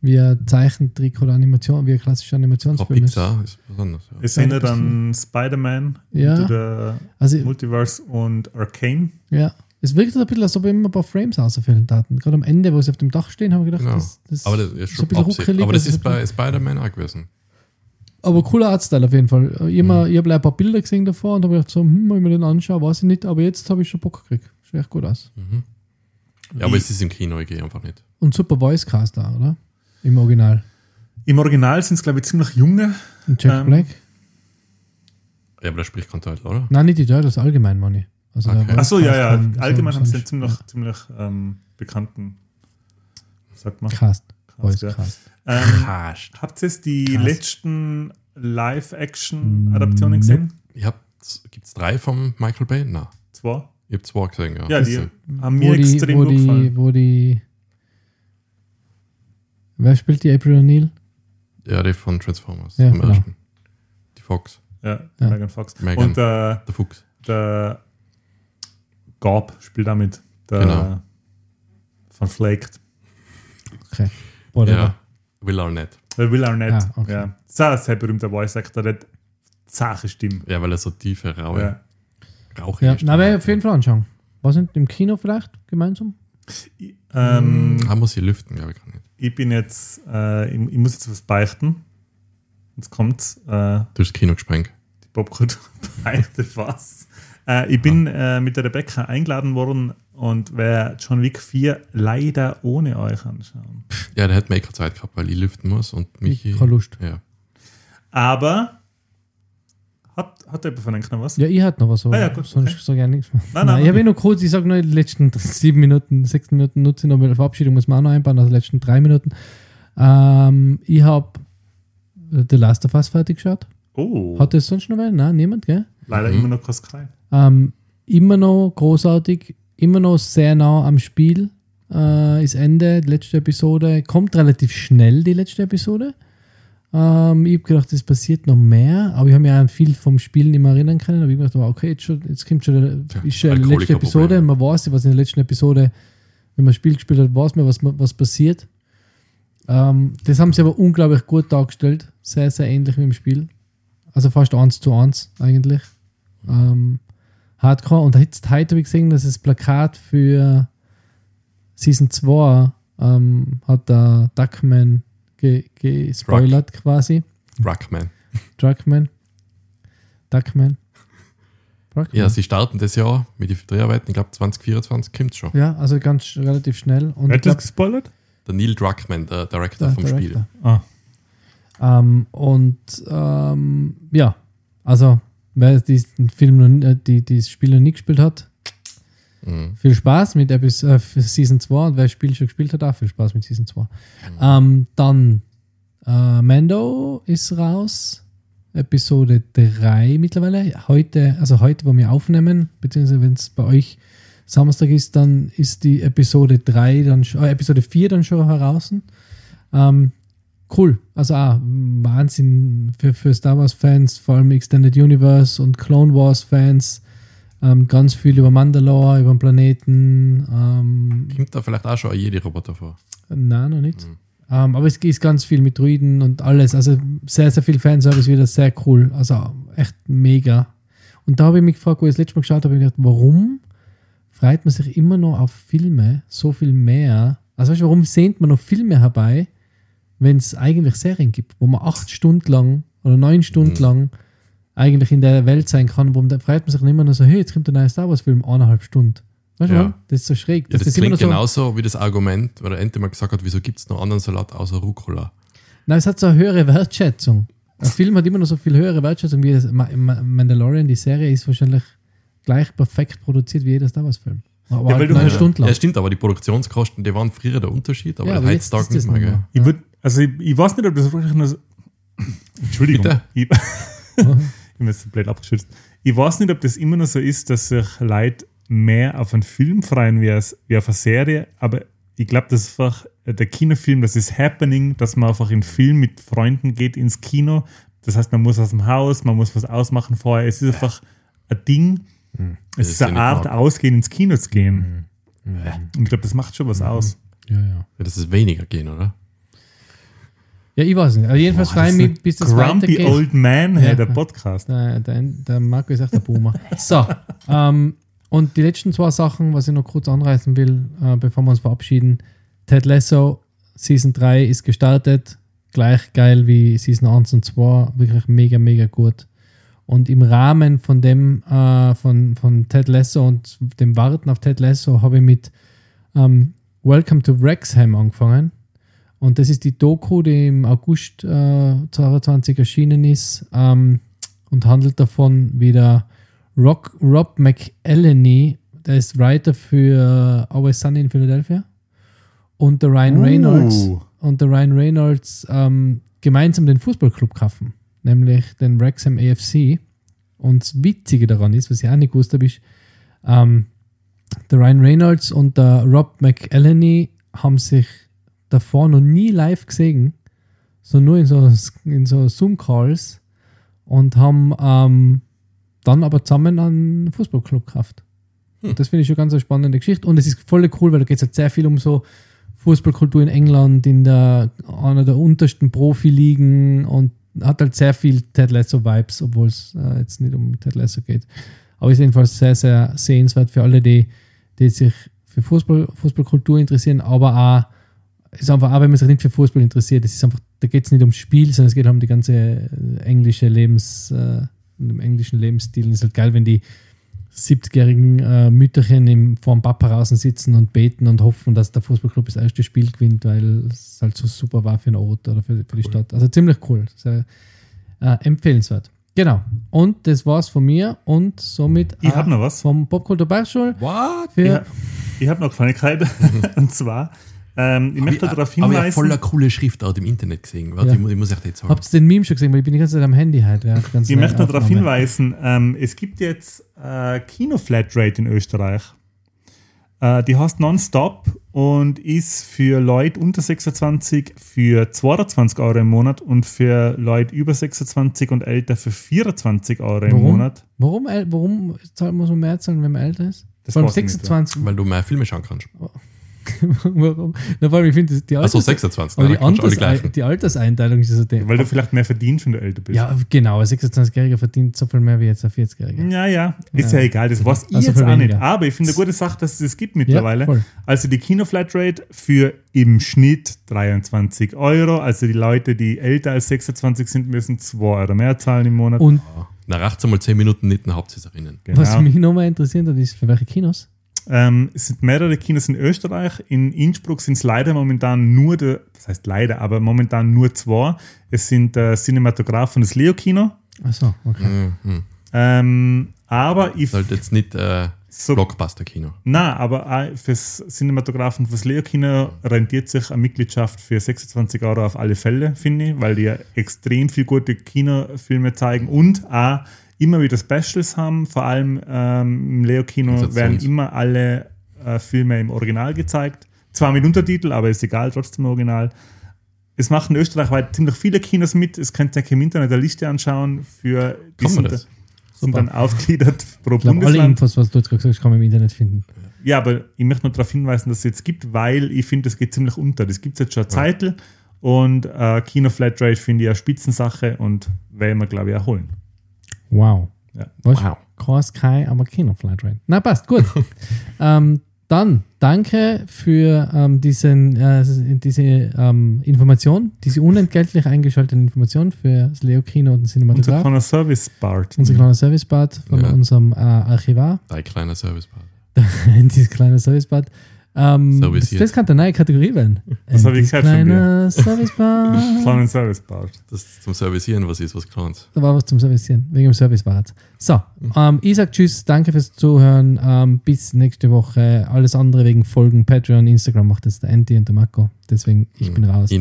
wie ein Zeichentrick oder Animation, wie ein klassischer Auch Animationsfilm. ist. Pixar ist besonders. Ja. Es erinnert an Spider-Man, Ja. Also, Multiverse und Arcane. ja. Es wirkt so ein bisschen, als ob immer ein paar Frames ausfällen Daten. Gerade am Ende, wo sie auf dem Dach stehen, haben wir gedacht, Genau. das, das Aber das ist so schon ein bisschen ruckelig, Aber das ist bei Spider-Man auch gewesen. Aber cooler Artstyle auf jeden Fall. Ich, Mhm. habe ich hab ein paar Bilder gesehen davor und habe gedacht, so, hm, wenn ich mir den anschaue, weiß ich nicht, aber jetzt habe ich schon Bock gekriegt. Schaut echt gut aus. Mhm. Ja, aber es ist im Kino, ich gehe einfach nicht. Und super Voicecast da, oder? Im Original. Im Original sind es, glaube ich, ziemlich junge. Und Jack Ähm, Black? Ja, aber der spricht kein Turtle, oder? Nein, nicht die Turtles, allgemein, Manni. Also der Okay. Achso, ja, ja. Von- Allgemein so- haben sie ein einen ziemlich, ziemlich ähm, bekannten, sagt man. Cast. Cast, ja. Voicecast. Ähm, habt ihr jetzt die Krass. letzten Live-Action-Adaptionen gesehen? Ich hab, gibt's drei vom Michael Bay? Nein. Zwei? Ich hab zwei gesehen, ja. Ja, die Das- haben mir Wo die, extrem wo gut die, gefallen. wo die. Wer spielt die April O'Neil? ja, die von Transformers. Ja, genau. ersten. Die Fox. Ja, Ja. Megan Fox. Megan. Und der, Der Fuchs. der Garb spielt damit. Der Genau. von Flaked. Okay. Whatever. Ja. Will Arnett. Der Will Arnett. Ah, okay. ja. Das ist auch ein sehr berühmter Voice Actor, der hat zache Stimme. Ja, weil er so tiefe, raue, Ja. rauchige Ja, Stimme ich hat. auf jeden Fall anschauen. Was nicht im Kino vielleicht gemeinsam? Ähm, Ah, muss ich lüften, glaube ich. Kann nicht. ich bin jetzt, äh, ich, ich muss jetzt was beichten. Jetzt kommt's. Äh, Du hast das Kino gesprengt. die Popkultur beichtet was. Äh, ich bin äh, mit der Rebecca eingeladen worden und werde John Wick 4 leider ohne euch anschauen. Ja, der hat mir eh keine Zeit gehabt, weil ich lüften muss und Michi. Ich keine Lust. Ja. Aber hat, hat jemand von euch noch was? Ja, ich hatte noch was, aber Ah, ja, gut, sonst okay. sage ich auch nichts mehr. Nein, Nein, nein, ich habe eh noch kurz, ich sage nur die letzten sieben Minuten, sechs Minuten nutze ich noch, weil Verabschiedung muss man auch noch einbauen, also die letzten drei Minuten. Ähm, ich habe The Last of Us fertig geschaut. Oh, Hat das sonst noch wer? Nein, niemand, gell? leider Mhm. immer noch kein Sky. Ähm, immer noch großartig, immer noch sehr nah am Spiel. Äh, ist Ende, die letzte Episode. Kommt relativ schnell, die letzte Episode. Ähm, ich habe gedacht, es passiert noch mehr, aber ich habe mich an viel vom Spiel nicht mehr erinnern können. Aber ich habe gedacht, okay, jetzt, schon, jetzt kommt schon, ist schon die letzte. Episode. Man weiß, was in der letzten Episode, wenn man das Spiel gespielt hat, weiß man, was, was passiert. Ähm, das haben sie aber unglaublich gut dargestellt. Sehr, sehr ähnlich wie im Spiel. Also fast eins zu eins eigentlich. Ähm, Hardcore. Und jetzt heute habe ich gesehen, dass das Plakat für Season 2 ähm, hat der Duckman ge gespoilert quasi. Ruckman. Druckman. Duckman. Druckman. Ja, sie starten das Jahr mit den Dreharbeiten. Ich glaube, 2024 kommt schon. Ja, also ganz relativ schnell. Und Wer ich hat das gespoilert? Der Neil Druckmann, der Director der vom Spiel. Director. Ah. Ähm, und ähm, ja, also wer diesen Film äh, die, die das Spiel noch nie gespielt hat, Mhm. viel Spaß mit Epis äh, Season 2 und wer das Spiel schon gespielt hat, auch viel Spaß mit Season 2. Ähm, dann äh, Mando ist raus, Episode 3 mittlerweile. Heute, also heute, wo wir aufnehmen, beziehungsweise wenn es bei euch Samstag ist, dann ist die Episode 3 dann äh, Episode 4 dann schon heraus. Ähm, cool. Also auch Wahnsinn für, für Star Wars-Fans, vor allem Extended Universe und Clone Wars-Fans. Ähm, ganz viel über Mandalore, über den Planeten. Ähm, Kommt da vielleicht auch schon ein Jedi-Roboter vor? Nein, noch nicht. Ähm, aber es ist ganz viel mit Druiden und alles. Also sehr, sehr viel Fanservice wieder, sehr cool. Also echt mega. Und da habe ich mich gefragt, wo ich das letzte Mal geschaut habe, habe ich gedacht, warum freut man sich immer noch auf Filme so viel mehr? Also weißt du, warum sehnt man noch Filme herbei, wenn es eigentlich Serien gibt, wo man acht Stunden lang oder neun Stunden Mhm. lang eigentlich in der Welt sein kann, wo man, da freut man sich nicht immer nur so, hey, jetzt kommt der neue Star Wars Film, eineinhalb Stunden. Weißt du, Ja. das ist so schräg. Ja, das, ist immer klingt so, genauso wie das Argument, weil der Ente mal gesagt hat, wieso gibt es noch anderen Salat außer Rucola? Nein, es hat so eine höhere Wertschätzung. Ein Film hat immer noch so viel höhere Wertschätzung wie das Ma- Ma- Mandalorian. Die Serie ist wahrscheinlich gleich perfekt produziert wie jeder Star Wars-Film. Aber Ja, weil halt du- neun. Stunden lang. Ja, stimmt, aber die Produktionskosten, die waren früher der Unterschied, aber Ja, aber jetzt heutzutage ist das nicht mehr. Gell? Ich würd, also ich, ich weiß nicht, ob das wirklich nur so. Entschuldigung. Bitte? Ich, ich bin jetzt so blöd abgeschützt. Ich weiß nicht, ob das immer noch so ist, dass sich Leute mehr auf einen Film freuen wie, als- wie auf eine Serie, aber ich glaube, das ist einfach der Kinofilm, das ist Happening, dass man einfach in Film mit Freunden geht ins Kino. Das heißt, man muss aus dem Haus, man muss was ausmachen vorher. Es ist einfach ein Ding. Es Das ist eine Art, mag. ausgehen ins Kino zu gehen. Und ich glaube, das macht schon was aus. Ja, ja. Ja, das ist weniger gehen, oder? Ja, ich weiß nicht. Aber jedenfalls Boah, freue ich mich, bis das Grumpy. Old Man, hey, Ja. der Podcast. Der, der, der Marco ist echt der Boomer. So, ähm, und die letzten zwei Sachen, was ich noch kurz anreißen will, äh, bevor wir uns verabschieden. Ted Lasso, Season 3 ist gestartet. Gleich geil wie Season 1 und 2. Wirklich mega, mega gut. Und im Rahmen von dem, äh, von, von Ted Lasso und dem Warten auf Ted Lasso habe ich mit ähm, Welcome to Wrexham angefangen. Und das ist die Doku, die im August äh, 2022 erschienen ist ähm, und handelt davon, wie der Rock, Rob McElhenney, der ist Writer für Always Sunny in Philadelphia, und der Ryan Reynolds Uh. und der Ryan Reynolds ähm, gemeinsam den Fußballclub kaufen, nämlich den Wrexham AFC. Und das Witzige daran ist, was ich auch nicht gewusst habe, ist, ähm, der Ryan Reynolds und der Rob McElhenney haben sich davor noch nie live gesehen, sondern nur in so, in so Zoom-Calls und haben ähm, dann aber zusammen einen Fußballclub gekauft. Und das finde ich schon ganz eine spannende Geschichte. Und es ist voll cool, weil da geht es halt sehr viel um so Fußballkultur in England, in der einer der untersten Profiligen und hat halt sehr viel Ted Lasso-Vibes, obwohl es äh, jetzt nicht um Ted Lasso geht. Aber ist jedenfalls sehr, sehr sehenswert für alle, die, die sich für Fußball, Fußballkultur interessieren, aber auch, ist einfach auch, wenn man sich nicht für Fußball interessiert, es ist einfach, da geht es nicht ums Spiel, sondern es geht um die ganze äh, englische Lebens, äh, um englischen Lebensstil. Und es ist halt geil, wenn die 70-jährigen äh, Mütterchen im, vor dem Papa draußen sitzen und beten und hoffen, dass der Fußballclub das erste Spiel gewinnt, weil es halt so super war für den Ort oder für, für die Stadt. Also ziemlich cool. Sehr äh, empfehlenswert. Genau. Und das war's von mir und somit Ich habe noch was. vom Popkultur Bergschul. What? Für, Ich, hab- habe noch Kleinigkeit. Und zwar, ähm, ich möchte darauf Aber ich habe voll eine hinweisen, coole Schriftart im Internet gesehen. Warte, Ja. ich, muss, ich muss echt jetzt sagen. habt ihr den Meme schon gesehen? Weil ich bin die ganze Zeit am Handy halt. Ja, ich möchte noch darauf hinweisen, ähm, es gibt jetzt äh, Kino-Flatrate in Österreich. Äh, die heißt Nonstop und ist für Leute unter 26 für 22 Euro im Monat und für Leute über 26 und älter für 24 Euro im Warum? Monat. Warum, warum zahlt- muss man mehr zahlen, wenn man älter ist? Das Vor allem weiß ich nicht, 26. Weil du mehr Filme schauen kannst. Warum? Na, vor allem, ich finde, die, Achso, Alters- 26. aber die, Alters gleichen. die Alterseinteilung ist so der. Weil du vielleicht mehr verdienst, wenn du älter bist. ja, genau. Ein 26-Jähriger verdient so viel mehr wie jetzt ein 40-Jähriger. Ja, ja, ist ja, Ja. egal, das weiß ich Also jetzt auch nicht. Aber ich finde eine gute Sache, dass es das gibt mittlerweile. voll. also die Kino-Flatrate für im Schnitt 23 Euro. Also die Leute, die älter als 26 sind, müssen 2 Euro mehr zahlen im Monat. Und Nach 18 mal 10 Minuten nicht eine Hauptsaiserinnen. Genau. was mich nochmal interessiert hat, ist, für welche Kinos? Ähm, es sind mehrere Kinos in Österreich. In Innsbruck sind es leider momentan nur, der, das heißt leider, aber momentan nur zwei. Es sind der Cinematograph und das Leo-Kino. Achso, okay. Mhm. Ähm, aber ich Sollte jetzt nicht äh, so Blockbuster-Kino. Na, aber fürs Cinematographen, fürs Leo-Kino rentiert sich eine Mitgliedschaft für 26 Euro auf alle Fälle, finde ich, weil die ja extrem viel gute Kinofilme zeigen und auch immer wieder Specials haben. Vor allem ähm, im Leo-Kino werden immer alle äh, Filme im Original gezeigt. Zwar mit Untertitel, aber ist egal, trotzdem Original. Es machen österreichweit ziemlich viele Kinos mit. Es könnt ihr im Internet eine Liste anschauen. Für, die Kann sind, das? sind dann aufgliedert pro Ich glaube, alle Bundesland. Infos, was du jetzt gerade gesagt hast, kann man im Internet finden. Ja, aber ich möchte nur darauf hinweisen, dass es jetzt gibt, weil ich finde, das geht ziemlich unter. Das gibt es jetzt schon eine Zeit und äh, Kino Flatrate finde ich eine Spitzensache und werden wir, glaube ich, auch holen. Wow. Ja. Was? Wow. Kein Sky, aber Kino-Flatrate. Na, passt, gut. ähm, dann danke für ähm, diesen, äh, diese ähm, Information, diese unentgeltlich eingeschaltete Information für das Leo-Kino und den Unser Cinematograph. kleiner Service-Bart. Unser kleiner Servicebad von Ja. unserem äh, Archivar. Dein kleiner Servicepart. Dieses kleine Servicebad. Ähm, das, das kann eine neue Kategorie werden. Das hab ich Ein gehört von kleiner Servicebad. Kleinen Service-Bart. Das zum Servicieren, was ist, was Kleines. Da war was zum Servicieren, wegen dem Servicebad. So, ähm, ich sag Tschüss, danke fürs Zuhören. Ähm, bis nächste Woche. Alles andere wegen Folgen, Patreon, Instagram macht das der Andy und der Marco. Deswegen, ich bin raus. Ich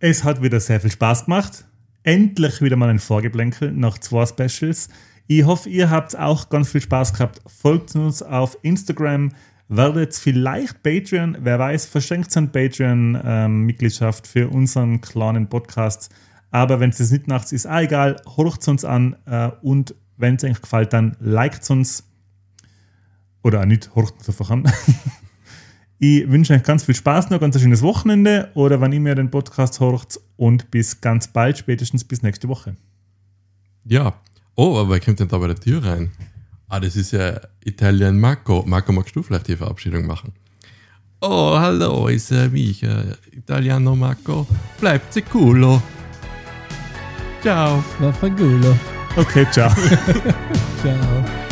Es hat wieder sehr viel Spaß gemacht. Endlich wieder mal ein Vorgeplänkel nach zwei Specials. Ich hoffe, ihr habt auch ganz viel Spaß gehabt. Folgt uns auf Instagram, werdet vielleicht Patreon, wer weiß, verschenkt eine Patreon-Mitgliedschaft für unseren kleinen Podcast. Aber wenn es das nicht nachts ist, auch egal, horcht uns an äh, und wenn es euch gefällt, dann liked uns. Oder auch nicht, horcht uns einfach an. Ich wünsche euch ganz viel Spaß noch, ganz ein schönes Wochenende oder wann immer ihr den Podcast hört und bis ganz bald, spätestens bis nächste Woche. Ja. Oh, aber wer kommt denn da bei der Tür rein? Ah, das ist ja Italien Marco. Marco, magst du vielleicht die Verabschiedung machen? Oh, hallo, ist äh, mich, äh, Italiano Marco. Bleibt sicuro. Ciao. Vaffanculo. Okay, ciao. Ciao.